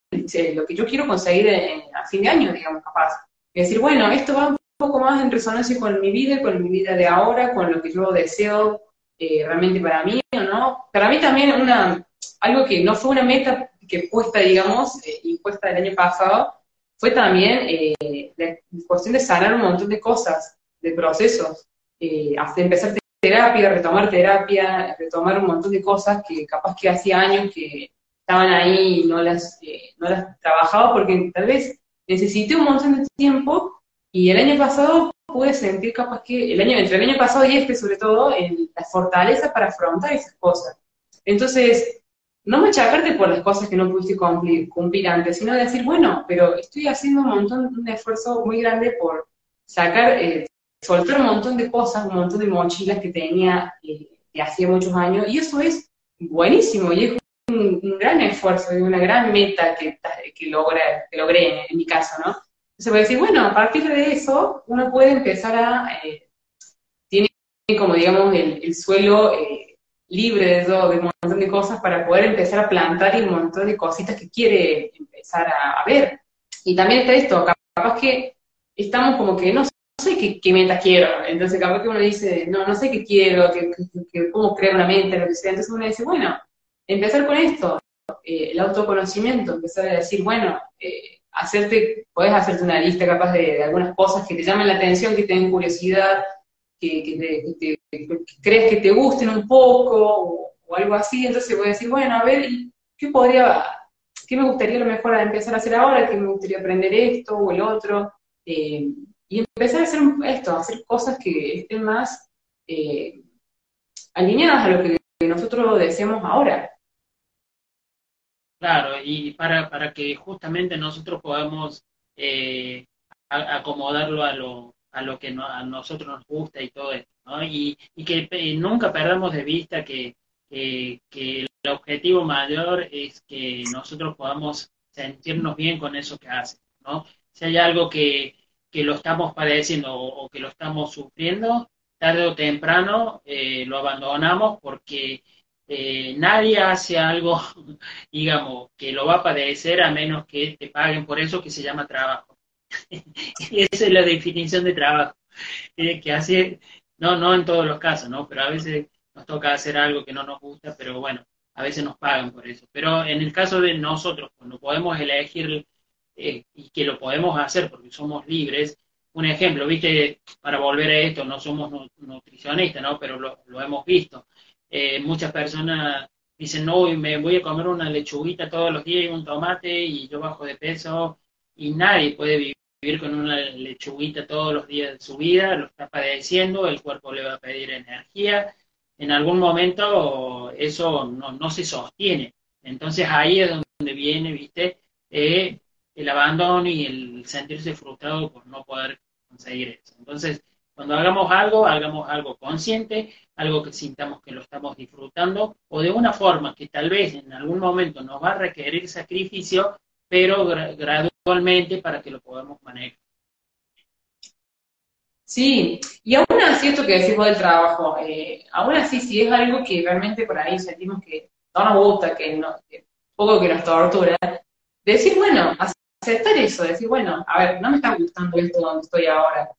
lo que yo quiero conseguir a fin de año, digamos, capaz? Y decir, bueno, esto va un poco más en resonancia con mi vida, con mi vida de ahora, con lo que yo deseo realmente para mí, ¿o no? Para mí también una, algo que no fue una meta que puesta, digamos, eh, impuesta el año pasado, fue también eh, la cuestión de sanar un montón de cosas, de procesos, eh, empezar terapia, retomar terapia, retomar un montón de cosas que capaz que hacía años que estaban ahí y no las, eh, no las trabajaba porque tal vez necesité un montón de tiempo y el año pasado pude sentir capaz que, el año, entre el año pasado y este sobre todo, la fortaleza para afrontar esas cosas. Entonces, no machacarte por las cosas que no pudiste cumplir, cumplir antes, sino decir, bueno, pero estoy haciendo un montón, un esfuerzo muy grande por sacar, eh, soltar un montón de cosas, un montón de mochilas que tenía eh, de hacía muchos años, y eso es buenísimo, y es un, gran esfuerzo, y una gran meta que, que, logra, que logré en, mi caso, ¿no? Entonces voy a decir, bueno, a partir de eso, uno puede empezar a, eh, tiene como digamos el, el suelo eh, libre de, todo, de un montón de cosas para poder empezar a plantar y un montón de cositas que quiere empezar a, ver. Y también está esto, capaz que estamos como que no, sé qué, qué, meta quiero, entonces capaz que uno dice, no, no sé qué quiero, que, cómo crear una mente, lo que sea, entonces uno dice, bueno, empezar con esto, eh, el autoconocimiento, empezar a decir, bueno, eh, hacerte, puedes hacerte una lista capaz de, algunas cosas que te llamen la atención, que te den curiosidad, que, crees que te gusten un poco o, algo así, entonces voy a decir, bueno, a ver, ¿qué podría, qué me gustaría lo mejor empezar a hacer ahora? ¿Qué me gustaría aprender esto o el otro? Eh, y empezar a hacer esto, a hacer cosas que estén más eh, alineadas a lo que nosotros deseamos ahora. Claro, y para, para que justamente nosotros podamos eh, acomodarlo a lo, a lo que a nosotros nos gusta y todo esto, ¿no? Y, que eh, nunca perdamos de vista que, que, el objetivo mayor es que nosotros podamos sentirnos bien con eso que hacen, ¿no? Si hay algo que, que lo estamos padeciendo o, que lo estamos sufriendo, tarde o temprano eh, lo abandonamos porque eh, nadie hace algo, *laughs* digamos, que lo va a padecer a menos que te paguen por eso que se llama trabajo. *laughs* Esa es la definición de trabajo, eh, que hace, no, no en todos los casos, ¿no? Pero a veces nos toca hacer algo que no nos gusta, pero bueno, a veces nos pagan por eso. Pero en el caso de nosotros, cuando podemos elegir eh, y que lo podemos hacer porque somos libres, un ejemplo, viste, para volver a esto, no somos nutricionistas, ¿no? Pero lo, hemos visto. Eh, muchas personas dicen, no, me voy a comer una lechuguita todos los días y un tomate y yo bajo de peso y nadie puede vivir con una lechuguita todos los días de su vida, lo está padeciendo, el cuerpo le va a pedir energía, en algún momento eso no, se sostiene. Entonces ahí es donde viene, viste, eh, el abandono y el sentirse frustrado por no poder conseguir eso. Entonces, cuando hagamos algo, hagamos algo consciente, algo que sintamos que lo estamos disfrutando, o de una forma que tal vez en algún momento nos va a requerir sacrificio, pero gradualmente para que lo podamos manejar. Sí, y aún así esto que decimos del trabajo, eh, aún así si es algo que realmente por ahí sentimos que no nos gusta, que, no, poco que nos tortura, decir, bueno, aceptar eso, decir, bueno, a ver, no me está gustando esto donde estoy ahora,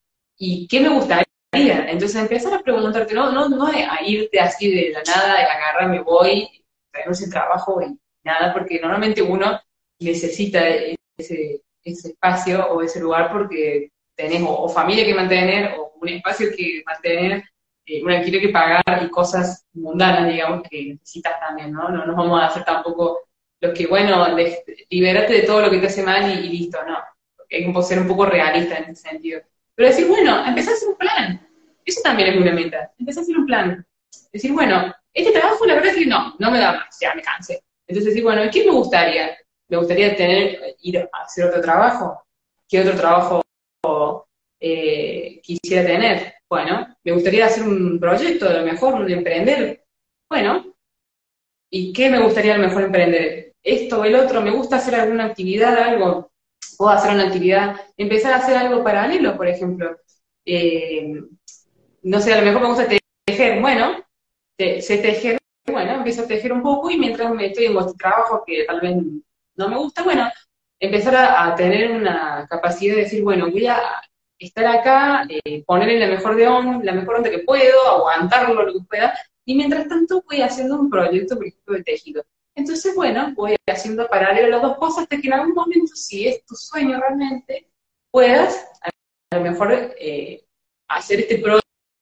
¿y qué me gustaría? Entonces empezar a preguntarte, no, no, no a irte así de la nada, de agarrar, me voy, ese trabajo y nada, porque normalmente uno necesita ese, ese espacio o ese lugar porque tenés o, familia que mantener o un espacio que mantener, eh, un alquiler que pagar y cosas mundanas, digamos, que necesitas también, ¿no? No nos vamos a hacer tampoco los que, bueno, liberate de todo lo que te hace mal y, listo, no. Hay que ser un poco realista en ese sentido. Pero decir, bueno, empezar a hacer un plan. Eso también es una meta. Empezar a hacer un plan. Decir, bueno, este trabajo la verdad es que no, no me da más, ya me cansé. Entonces decir, bueno, ¿qué me gustaría? me gustaría tener, ir a hacer otro trabajo. ¿Qué otro trabajo eh, quisiera tener? Bueno, me gustaría hacer un proyecto, a lo mejor, un emprender. Bueno, ¿y qué me gustaría a lo mejor emprender? Esto o el otro, me gusta hacer alguna actividad, algo, puedo hacer una actividad, empezar a hacer algo paralelo, por ejemplo. Eh, no sé, a lo mejor me gusta tejer, bueno, sé tejer, bueno, empiezo a tejer un poco y mientras me estoy en vuestro trabajo, que tal vez no me gusta, bueno, empezar a, tener una capacidad de decir, bueno, voy a estar acá, eh, ponerle la mejor de onda, la mejor onda que puedo, aguantarlo lo que pueda, y mientras tanto voy haciendo un proyecto, por ejemplo, de tejido. Entonces, bueno, voy haciendo paralelo las dos cosas hasta que en algún momento, si es tu sueño realmente, puedas a lo mejor eh, hacer este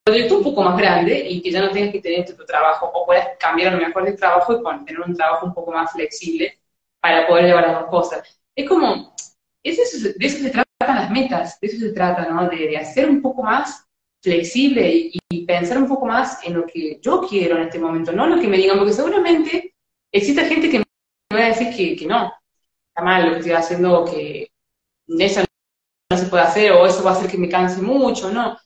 proyecto un poco más grande y que ya no tengas que tener tu trabajo o puedas cambiar a lo mejor de trabajo y tener un trabajo un poco más flexible para poder llevar las dos cosas. Es como, es eso, de eso se tratan las metas, de eso se trata, ¿no? De, de hacer un poco más flexible y, pensar un poco más en lo que yo quiero en este momento, no lo que me digan, porque seguramente existe gente que me va a decir que, que no, está mal lo que estoy haciendo, que eso no se puede hacer, o eso va a hacer que me canse mucho, no.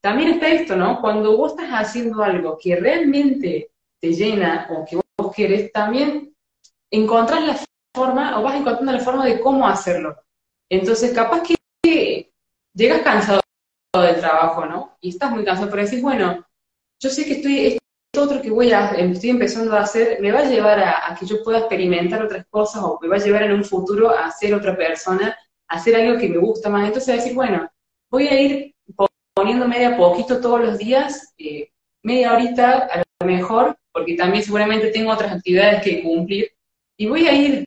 También está esto, ¿no? Cuando vos estás haciendo algo que realmente te llena o que vos quieres, también encontrás la forma, o vas encontrando la forma de cómo hacerlo. Entonces, capaz que llegas cansado del trabajo, ¿no? Y estás muy cansado, pero decís, bueno, yo sé que estoy, esto otro que voy a, estoy empezando a hacer, me va a llevar a, que yo pueda experimentar otras cosas o me va a llevar en un futuro a ser otra persona, a hacer algo que me gusta más. Entonces decir, bueno, voy a ir poniéndome de a poquito todos los días, eh, media horita a lo mejor, porque también seguramente tengo otras actividades que cumplir, y voy a ir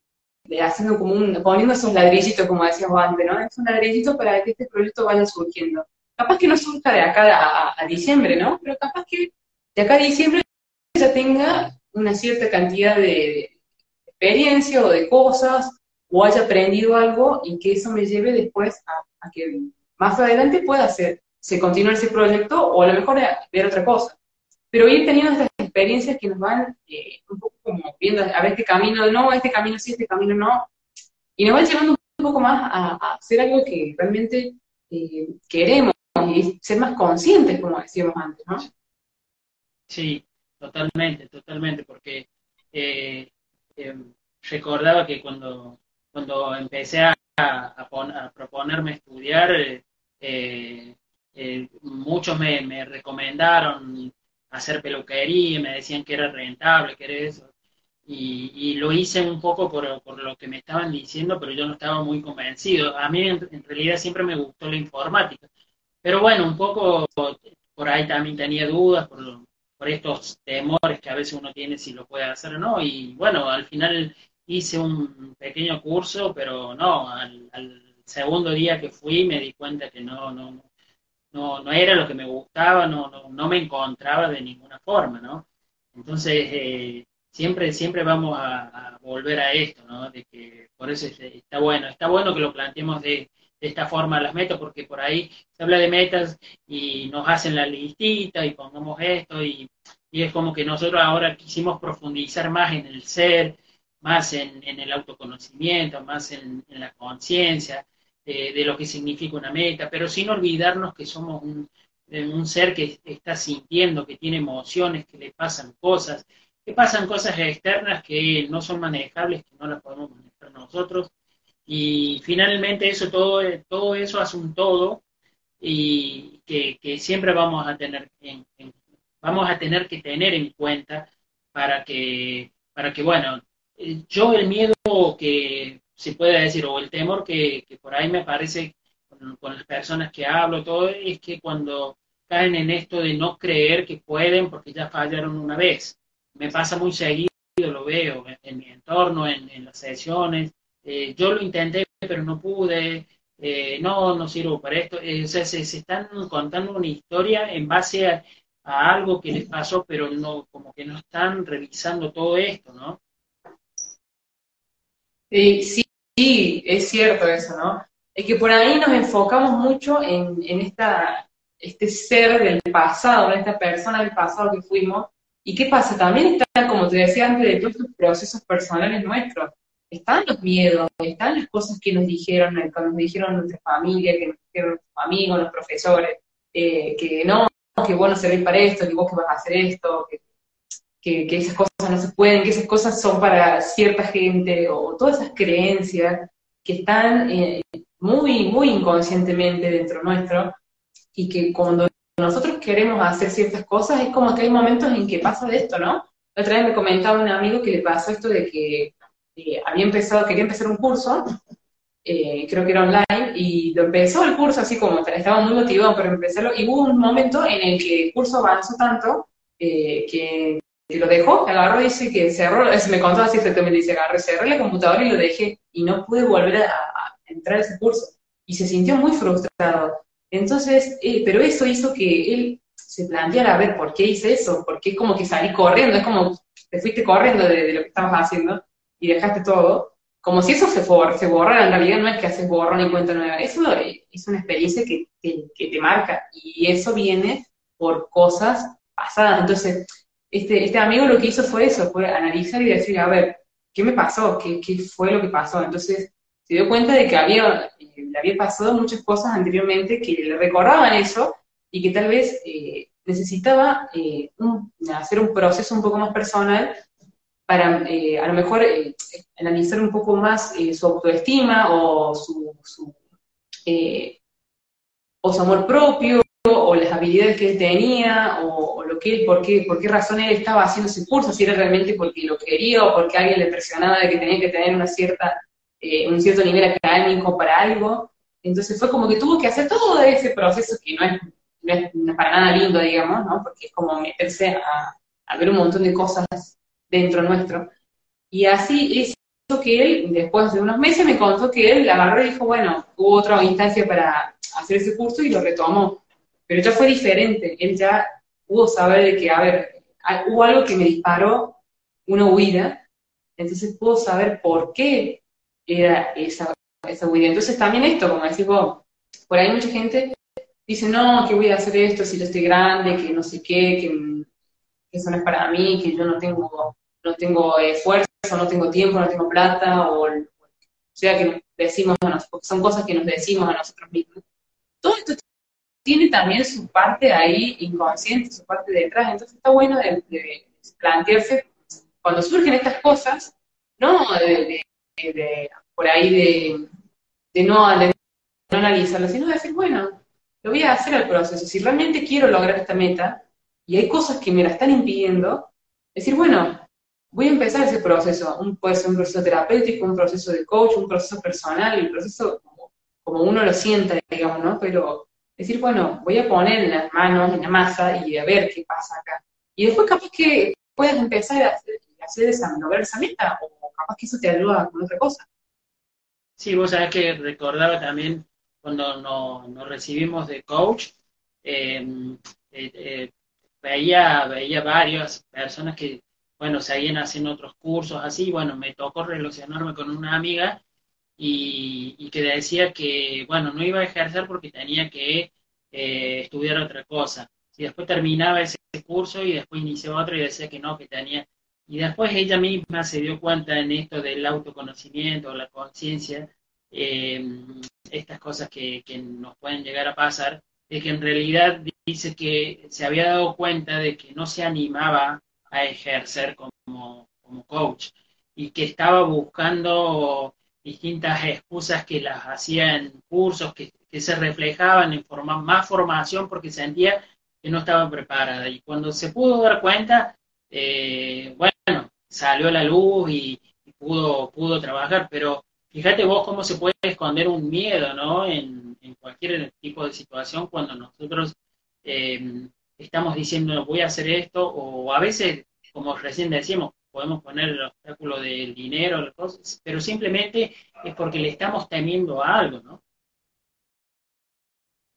haciendo como un, poniendo esos ladrillitos, como decíamos antes, ¿no? Es un ladrillito para que este proyecto vaya surgiendo capaz que no surja de acá a, diciembre, ¿no? Pero capaz que de acá a diciembre ya tenga una cierta cantidad de, experiencia o de cosas, o haya aprendido algo y que eso me lleve después a, que más adelante pueda hacer, se continúe ese proyecto o a lo mejor a ver otra cosa. Pero ir teniendo estas experiencias que nos van eh, un poco como viendo a ver este camino no, este camino sí, este camino no, y nos van llevando un poco más a, hacer algo que realmente eh, queremos y ser más conscientes, como decíamos antes, ¿no? Sí, totalmente, totalmente, porque eh, em, recordaba que cuando, cuando empecé a, a, proponerme estudiar, eh, eh, muchos me, me, recomendaron hacer peluquería, me decían que era rentable, que era eso. Y, y lo hice un poco por, por, lo que me estaban diciendo, pero yo no estaba muy convencido. A mí en realidad siempre me gustó la informática. Pero bueno, un poco por ahí también tenía dudas por, por estos temores que a veces uno tiene si lo puede hacer o no. Y bueno, al final hice un pequeño curso, pero no, al, segundo día que fui me di cuenta que no, no, no, no era lo que me gustaba, no, no, no me encontraba de ninguna forma, ¿no? Entonces, eh, siempre, siempre vamos a, a, volver a esto, ¿no? De que por eso está bueno, está bueno que lo planteemos de de esta forma las metas, porque por ahí se habla de metas y nos hacen la listita y pongamos esto y, y es como que nosotros ahora quisimos profundizar más en el ser, más en, el autoconocimiento, más en, la conciencia de, de, lo que significa una meta, pero sin olvidarnos que somos un, un ser que está sintiendo, que tiene emociones, que le pasan cosas, que pasan cosas externas que no son manejables, que no las podemos manejar nosotros, y finalmente eso todo, todo eso hace un todo y que, siempre vamos a tener en, vamos a tener que tener en cuenta para que para que bueno yo el miedo que se puede decir o el temor que, por ahí me parece con, las personas que hablo todo es que cuando caen en esto de no creer que pueden porque ya fallaron una vez. Me pasa muy seguido lo veo en, mi entorno en, en las sesiones eh, yo lo intenté, pero no pude, eh, no, no sirvo para esto. Eh, o sea, se, se, están contando una historia en base a, algo que les pasó, pero no, como que no están revisando todo esto, ¿no? Sí, sí, es cierto eso, ¿no? Es que por ahí nos enfocamos mucho en, en esta, este ser del pasado, en esta persona del pasado que fuimos. ¿Y qué pasa? También está, como te decía antes, de todos estos procesos personales nuestros están los miedos, están las cosas que nos dijeron, que nos dijeron nuestra familia, que nos dijeron nuestros amigos, los profesores, eh, que no, que vos no servís para esto, que vos que vas a hacer esto, que, esas cosas no se pueden, que esas cosas son para cierta gente, o todas esas creencias que están eh, muy, muy inconscientemente dentro nuestro, y que cuando nosotros queremos hacer ciertas cosas, es como que hay momentos en que pasa de esto, ¿no? La otra vez me comentaba un amigo que le pasó esto de que eh, había empezado, quería empezar un curso, eh, creo que era online, y lo empezó el curso así como, estaba muy motivado para empezarlo, y hubo un momento en el que el curso avanzó tanto eh, que lo dejó, agarró, dice que cerró, *laughs* me contó así exactamente, dice, agarré, cerré la computadora y lo dejé, y no pude volver a, a entrar a ese curso. Y se sintió muy frustrado. Entonces, eh, pero eso hizo que él se planteara, a ver, ¿por qué hice eso? ¿Por qué como que salí corriendo? Es como, te fuiste corriendo de, de lo que estabas haciendo y dejaste todo. Como si eso se, for, se borrara, en realidad no es que haces borrón y cuenta nueva, eso es una experiencia que te, que te marca y eso viene por cosas pasadas. Entonces, este, este amigo lo que hizo fue eso, fue analizar y decir, a ver, ¿qué me pasó? ¿Qué, qué fue lo que pasó? Entonces, se dio cuenta de que había, eh, le había pasado muchas cosas anteriormente que le recordaban eso y que tal vez eh, necesitaba eh, hacer un proceso un poco más personal para eh, a lo mejor eh, analizar un poco más eh, su autoestima o su, su o su amor propio o las habilidades que él tenía, o, lo que él, por qué, por qué razón él estaba haciendo ese curso, si era realmente porque lo quería o porque alguien le presionaba de que tenía que tener una cierta, un cierto nivel académico para algo. Entonces fue como que tuvo que hacer todo ese proceso que no es, para nada lindo, digamos, ¿no? Porque es como meterse a ver un montón de cosas dentro nuestro. Y así hizo que él, después de unos meses, me contó que él agarró y dijo, bueno, hubo otra instancia para hacer ese curso y lo retomó pero ya fue diferente, él ya pudo saber de que, a ver, hubo algo que me disparó una huida, entonces pudo saber por qué era esa, esa huida. Entonces también esto, como decís vos, por ahí mucha gente dice, no, que voy a hacer esto si yo estoy grande, que no sé qué, que eso no es para mí, que yo no tengo, no tengo esfuerzo, no tengo tiempo, no tengo plata, o, sea, que decimos son cosas que nos decimos a nosotros mismos. Todo esto tiene también su parte ahí inconsciente, su parte detrás. Entonces está bueno de, plantearse cuando surgen estas cosas, no de, por ahí de, no, no analizarlas, sino de decir, bueno, lo voy a hacer el proceso. Si realmente quiero lograr esta meta y hay cosas que me la están impidiendo, decir, bueno, voy a empezar ese proceso. Un, puede ser un proceso terapéutico, un proceso de coach, un proceso personal, el proceso como, como uno lo sienta, digamos, ¿no? Pero decir, bueno, voy a poner las manos en la masa y a ver qué pasa acá. Y después capaz que puedas empezar a hacer, a hacer esa, lograr esa meta, o capaz que eso te ayuda con otra cosa. Sí, vos sabés que recordaba también cuando nos, nos recibimos de coach, eh, eh, eh, veía, veía varias personas que, bueno, seguían haciendo otros cursos así, bueno, me tocó relacionarme con una amiga y, y, que decía que, bueno, no iba a ejercer porque tenía que eh, estudiar otra cosa. Y después terminaba ese curso y después inició otro y decía que no, que tenía. Y después ella misma se dio cuenta en esto del autoconocimiento, la conciencia, eh, estas cosas que, que nos pueden llegar a pasar, de que en realidad dice que se había dado cuenta de que no se animaba a ejercer como, como coach y que estaba buscando distintas excusas que las hacía en cursos, que, que se reflejaban en forma, más formación porque sentía que no estaba preparada. Y cuando se pudo dar cuenta, eh, bueno, salió a la luz y, y, pudo, pudo trabajar, pero fíjate vos cómo se puede esconder un miedo, ¿no? En, en cualquier tipo de situación cuando nosotros eh, estamos diciendo voy a hacer esto, o a veces, como recién decíamos, podemos poner el obstáculo del dinero, cosas, pero simplemente es porque le estamos temiendo a algo, ¿no?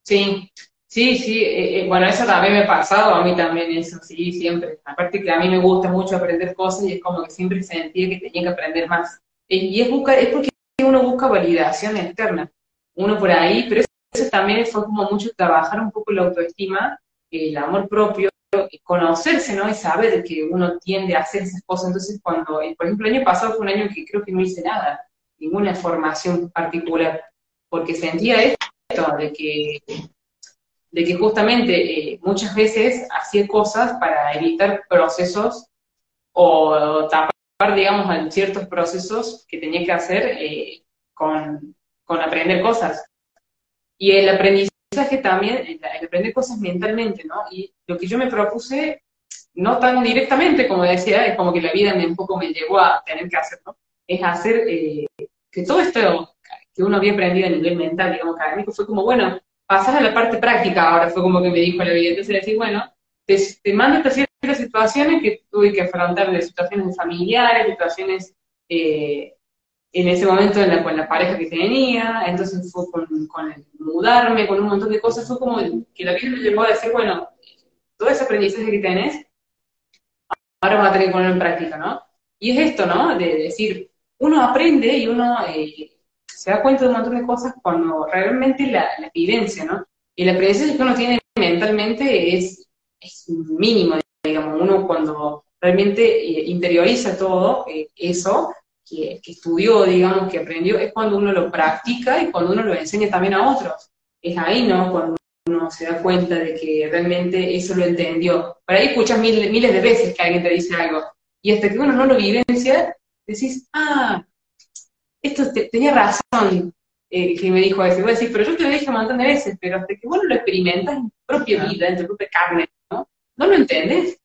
Sí, sí, sí, eh, eh, bueno, eso también me ha pasado, a mí también eso, sí, siempre. Aparte que a mí me gusta mucho aprender cosas y es como que siempre sentía que tenía que aprender más. Y es, buscar, es porque uno busca validación externa, uno por ahí, pero eso, eso también fue como mucho trabajar un poco la autoestima, el amor propio, conocerse, ¿no? Y saber que uno tiende a hacer esas cosas. Entonces, cuando, por ejemplo, el año pasado fue un año que creo que no hice nada, ninguna formación particular, porque sentía esto, de que, de que justamente eh, muchas veces hacía cosas para evitar procesos o tapar, digamos, ciertos procesos que tenía que hacer eh, con, con aprender cosas. Y el aprendizaje que también, el, aprender cosas mentalmente, ¿no? Y lo que yo me propuse, no tan directamente, como decía, es como que la vida me, un poco me llevó a tener que hacer, ¿no? Es hacer eh, que todo esto que uno había aprendido a nivel mental, digamos, académico, fue como, bueno, pasar a la parte práctica ahora, fue como que me dijo la vida. Entonces decir, bueno, te, te mando esta situaciones que tuve que afrontar, de situaciones familiares, situaciones eh, en ese momento en la, con la pareja que tenía, entonces fue con, con el mudarme, con un montón de cosas, fue como que la vida me llevó a decir, bueno, todo ese aprendizaje que tenés, ahora vas a tener que ponerlo en práctica, ¿no? Y es esto, ¿no? De decir, uno aprende y uno eh, se da cuenta de un montón de cosas cuando realmente la, la ¿no? Y la aprendizaje que uno tiene mentalmente es, es mínimo, digamos, uno cuando realmente eh, interioriza todo eh, eso que, que, estudió, digamos, que aprendió, es cuando uno lo practica y cuando uno lo enseña también a otros. Es ahí, ¿no? Cuando uno se da cuenta de que realmente eso lo entendió. Por ahí escuchas miles, miles de veces que alguien te dice algo, y hasta que uno no lo vivencia, decís, ah, esto tenía razón eh, que me dijo eso. Y voy a decir, pero yo te lo dije un montón de veces, pero hasta que vos lo experimentas en tu propia vida, en tu propia carne, ¿no? No lo entendés.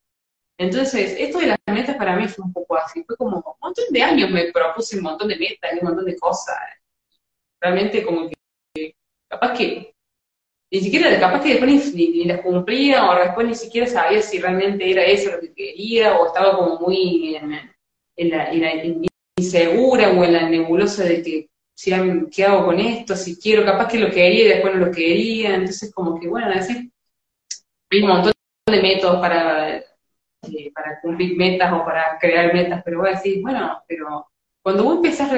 Entonces, esto de las metas para mí fue un poco así, fue como un montón de años me propuse un montón de metas un montón de cosas. Realmente como que, capaz que, ni siquiera, capaz que después ni, las cumplía o después ni siquiera sabía si realmente era eso lo que quería o estaba como muy en, la, en la insegura o en la nebulosa de que si, qué hago con esto, si quiero, capaz que lo quería y después no lo quería, entonces como que bueno, decir, hay un montón de métodos para, eh, para cumplir metas o para crear metas, pero voy a decir, bueno, pero cuando vos empezás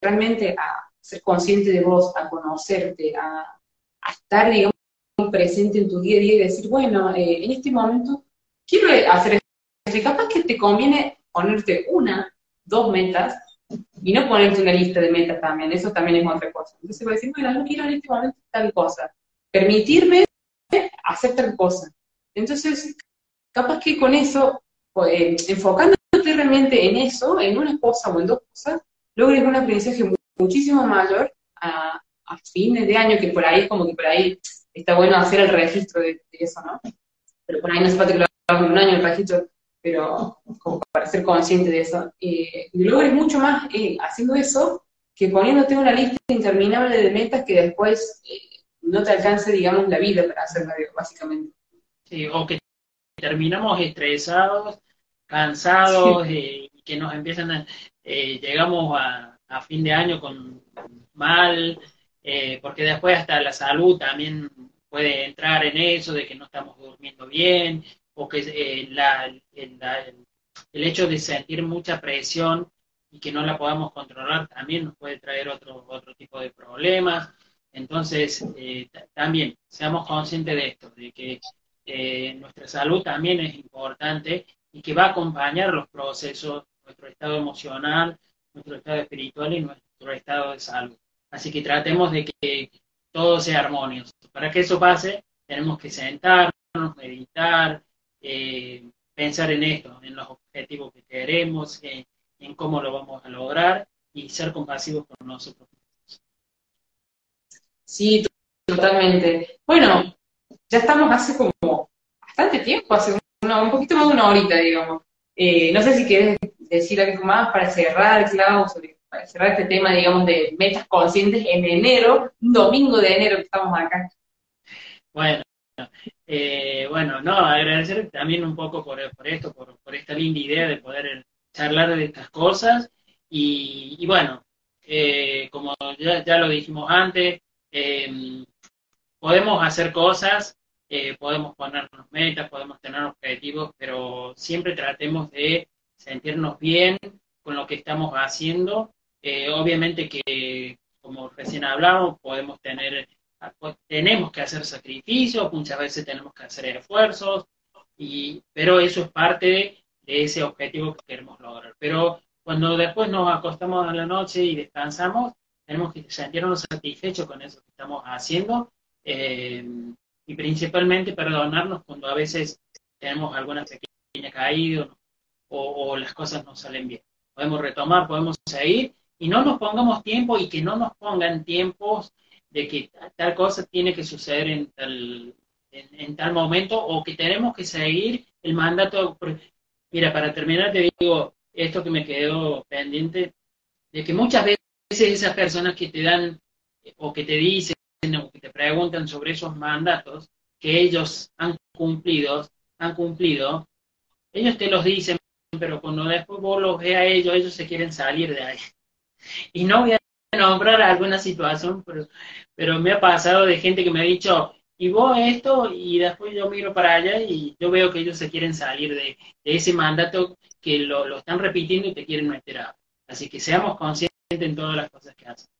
realmente a ser consciente de vos, a conocerte, a, estar, digamos, presente en tu día a día y decir, bueno, eh, en este momento quiero hacer esto, capaz que te conviene ponerte una, dos metas, y no ponerte una lista de metas también, eso también es otra cosa. Entonces voy a decir, bueno, no quiero en este momento tal cosa, permitirme hacer tal cosa. Entonces, capaz que con eso, pues, enfocándote realmente en eso, en una cosa o en dos cosas, logres un aprendizaje muchísimo mayor a, fines de año, que por ahí es como que por ahí está bueno hacer el registro de, eso, ¿no? Pero por ahí no se falta que lo hagamos un año el registro, pero como para ser consciente de eso. Eh, y logres mucho más eh, haciendo eso que poniéndote una lista interminable de metas que después eh, no te alcance, digamos, la vida para hacerla, básicamente. Sí, o que terminamos estresados, cansados, sí. y que nos empiezan a, llegamos a, a, fin de año con mal, porque después hasta la salud también puede entrar en eso, de que no estamos durmiendo bien, o que eh, la, el, la, el, hecho de sentir mucha presión y que no la podamos controlar también nos puede traer otro, otro tipo de problemas. Entonces, eh, también seamos conscientes de esto, de que eh, nuestra salud también es importante y que va a acompañar los procesos, nuestro estado emocional, nuestro estado espiritual y nuestro estado de salud. Así que tratemos de que todo sea armonioso. Para que eso pase, tenemos que sentarnos, meditar, eh, pensar en esto, en los objetivos que queremos, en, cómo lo vamos a lograr y ser compasivos con nosotros mismos. Sí, totalmente. Bueno, ya estamos hace como bastante tiempo, hace una, un poquito más de una horita, digamos. Eh, no sé si quieres decir algo más para cerrar, Clau, sobre, para cerrar este tema, digamos, de metas conscientes en enero, un domingo de enero que estamos acá. Bueno, eh, bueno, no, agradecer también un poco por, por esto, por, por, esta linda idea de poder charlar de estas cosas. Y, bueno, eh, como ya, ya, lo dijimos antes, eh, podemos hacer cosas, eh, podemos ponernos metas, podemos tener objetivos, pero siempre tratemos de sentirnos bien con lo que estamos haciendo. Eh, obviamente que, como recién hablamos, podemos tener tenemos que hacer sacrificios, muchas veces tenemos que hacer esfuerzos, y, pero eso es parte de, de ese objetivo que queremos lograr. Pero cuando después nos acostamos a la noche y descansamos, tenemos que sentirnos satisfechos con eso que estamos haciendo eh, y principalmente perdonarnos cuando a veces tenemos alguna pequeña caída o, o, las cosas no salen bien. Podemos retomar, podemos seguir y no nos pongamos tiempo y que no nos pongan tiempos de que tal cosa tiene que suceder en tal, en, en tal momento o que tenemos que seguir el mandato. Mira, para terminar te digo esto que me quedó pendiente, de que muchas veces esas personas que te dan o que te dicen que te preguntan sobre esos mandatos que ellos han cumplido, han cumplido, ellos te los dicen, pero cuando después vos los ve a ellos, ellos se quieren salir de ahí. Y no voy a nombrar alguna situación, pero, pero me ha pasado de gente que me ha dicho, y vos esto, y después yo miro para allá y yo veo que ellos se quieren salir de, ese mandato que lo, lo, están repitiendo y te quieren meter a. Así que seamos conscientes en todas las cosas que hacen.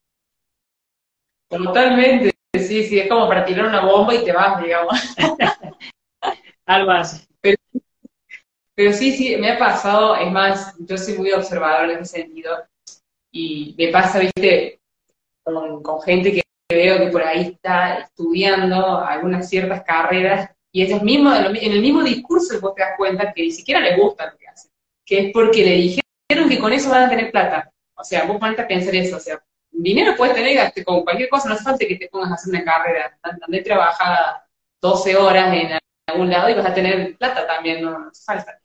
Totalmente, sí, sí, es como para tirar una bomba y te vas, digamos. *laughs* Algo así. Pero, pero sí, sí, me ha pasado, es más, yo soy muy observador en ese sentido, y me pasa, viste, con, con gente que veo que por ahí está estudiando algunas ciertas carreras y ellos mismos, en el mismo discurso vos te das cuenta que ni siquiera les gusta lo que hacen, que es porque le dijeron que con eso van a tener plata. O sea, vos ponete a pensar eso, o sea, dinero puedes tener con cualquier cosa, no hace falta que te pongas a hacer una carrera, donde trabaja 12 horas en algún lado y vas a tener plata también, no, hace falta.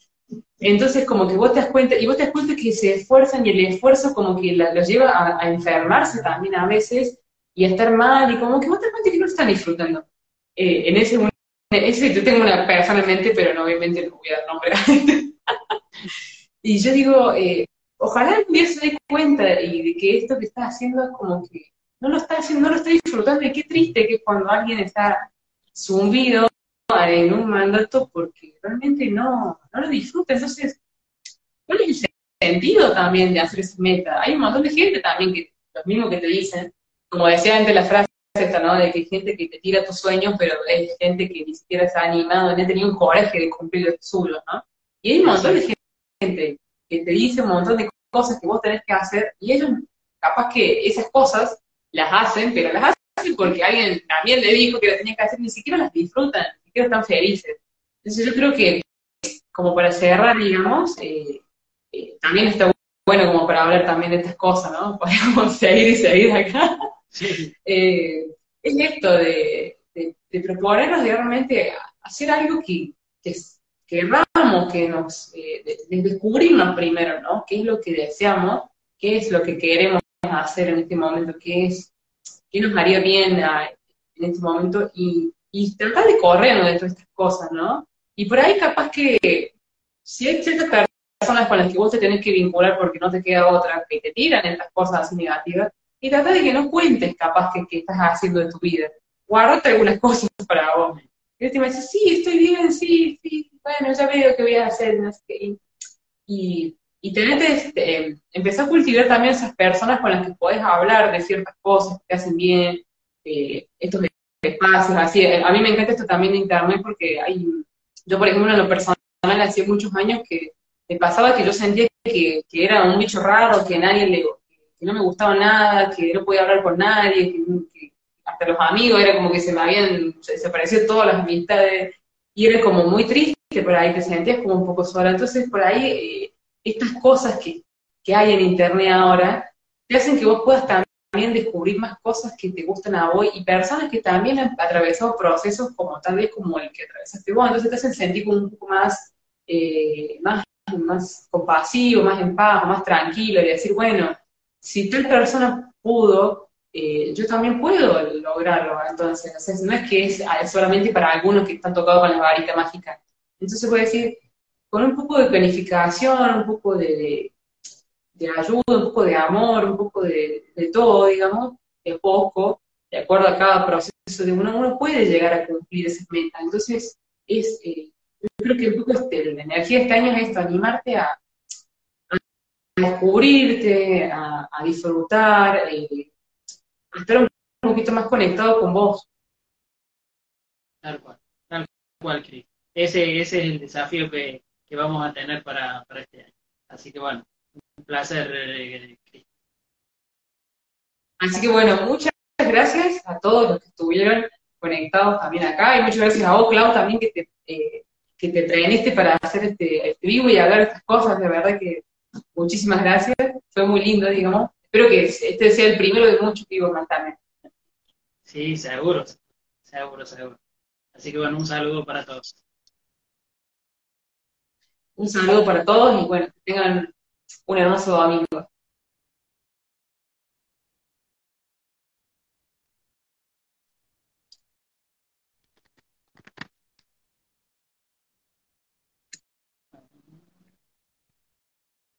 Entonces, como que vos te das cuenta, y vos te das cuenta que se esfuerzan y el esfuerzo como que los lleva a, a enfermarse también a veces y estar mal, y como que vos te cuenta que no están disfrutando. Eh, en ese, ese yo tengo una persona en mente, pero obviamente no voy a nombre *laughs* y yo digo, eh, ojalá día se dé cuenta y de que esto que está haciendo es como que no lo está haciendo, no lo está disfrutando, y qué triste que cuando alguien está zumbido en un mandato porque realmente no, no lo disfruta. Entonces, ¿cuál es el sentido también de hacer esa meta? Hay un montón de gente también que, lo mismo que te dicen, como decía antes la frase esta, ¿no? De que hay gente que te tira tus sueños, pero hay gente que ni siquiera está animado, ni ha tenido un coraje de cumplir los suyos, ¿no? Y hay un montón de gente que te dice un montón de cosas que vos tenés que hacer, y ellos capaz que esas cosas las hacen, pero las hacen porque alguien también le dijo que las tenían que hacer, ni siquiera las disfrutan, ni siquiera están felices. Entonces yo creo que, como para cerrar, digamos, eh, eh, también está bueno como para hablar también de estas cosas, ¿no? *laughs* Podemos seguir y seguir acá. *laughs* Eh, es esto de, de, proponernos de realmente hacer algo que, que, queramos, que nos, eh, de, descubrirnos primero, ¿no? ¿Qué es lo que deseamos? ¿Qué es lo que queremos hacer en este momento? ¿Qué es, qué nos haría bien en este momento? Y, y tratar de corrernos de todas estas cosas, ¿no? Y por ahí capaz que si hay ciertas personas con las que vos te tenés que vincular porque no te queda otra, que te tiran estas cosas así negativas, y trata de que no cuentes capaz que, que estás haciendo de tu vida. Guardate algunas *laughs* cosas para vos. Y este me dice, sí, estoy bien, sí, sí, bueno, ya veo qué voy a hacer. Y, y tenés, este, empezar a cultivar también esas personas con las que podés hablar de ciertas cosas que te hacen bien, eh, estos espacios, así. A mí me encanta esto también de internet porque hay, yo por ejemplo en lo personal hacía muchos años que me pasaba que yo sentía que, que era un bicho raro, que nadie le, que no me gustaba nada, que no podía hablar con nadie, que, hasta los amigos era como que se me habían desaparecido todas las amistades, y era como muy triste por ahí, te sentías como un poco sola. Entonces, por ahí, eh, estas cosas que, que hay en Internet ahora, te hacen que vos puedas también descubrir más cosas que te gustan a vos y personas que también han atravesado procesos como tal vez como el que atravesaste vos, entonces te hacen sentir como un poco más, eh, más, más compasivo, más en paz, más tranquilo, y decir, bueno, si tal persona pudo, eh, yo también puedo lograrlo. Entonces, no es que es solamente para algunos que están tocados con la varita mágica. Entonces, puedo decir, con un poco de planificación, un poco de, ayuda, un poco de amor, un poco de, todo, digamos, de poco, de acuerdo a cada proceso de uno, uno puede llegar a cumplir esas metas. Entonces, es, eh, yo creo que un poco este, la energía de este año es esto, animarte a, descubrirte, a, disfrutar, eh, a estar un poquito más conectado con vos. Tal cual, tal cual, Cris. Ese, ese es el desafío que, vamos a tener para, este año. Así que bueno, un placer, eh, Cris. Así que bueno, muchas gracias a todos los que estuvieron conectados también acá y muchas gracias a vos, Clau, también que te, eh, que te para hacer este, este vivo y hablar estas cosas, de verdad que Muchísimas gracias, fue muy lindo, digamos. Espero que este sea el primero de muchos que más también. Sí, seguro, seguro, seguro. Así que bueno, un saludo para todos. Un saludo para todos y bueno, que tengan un hermoso domingo.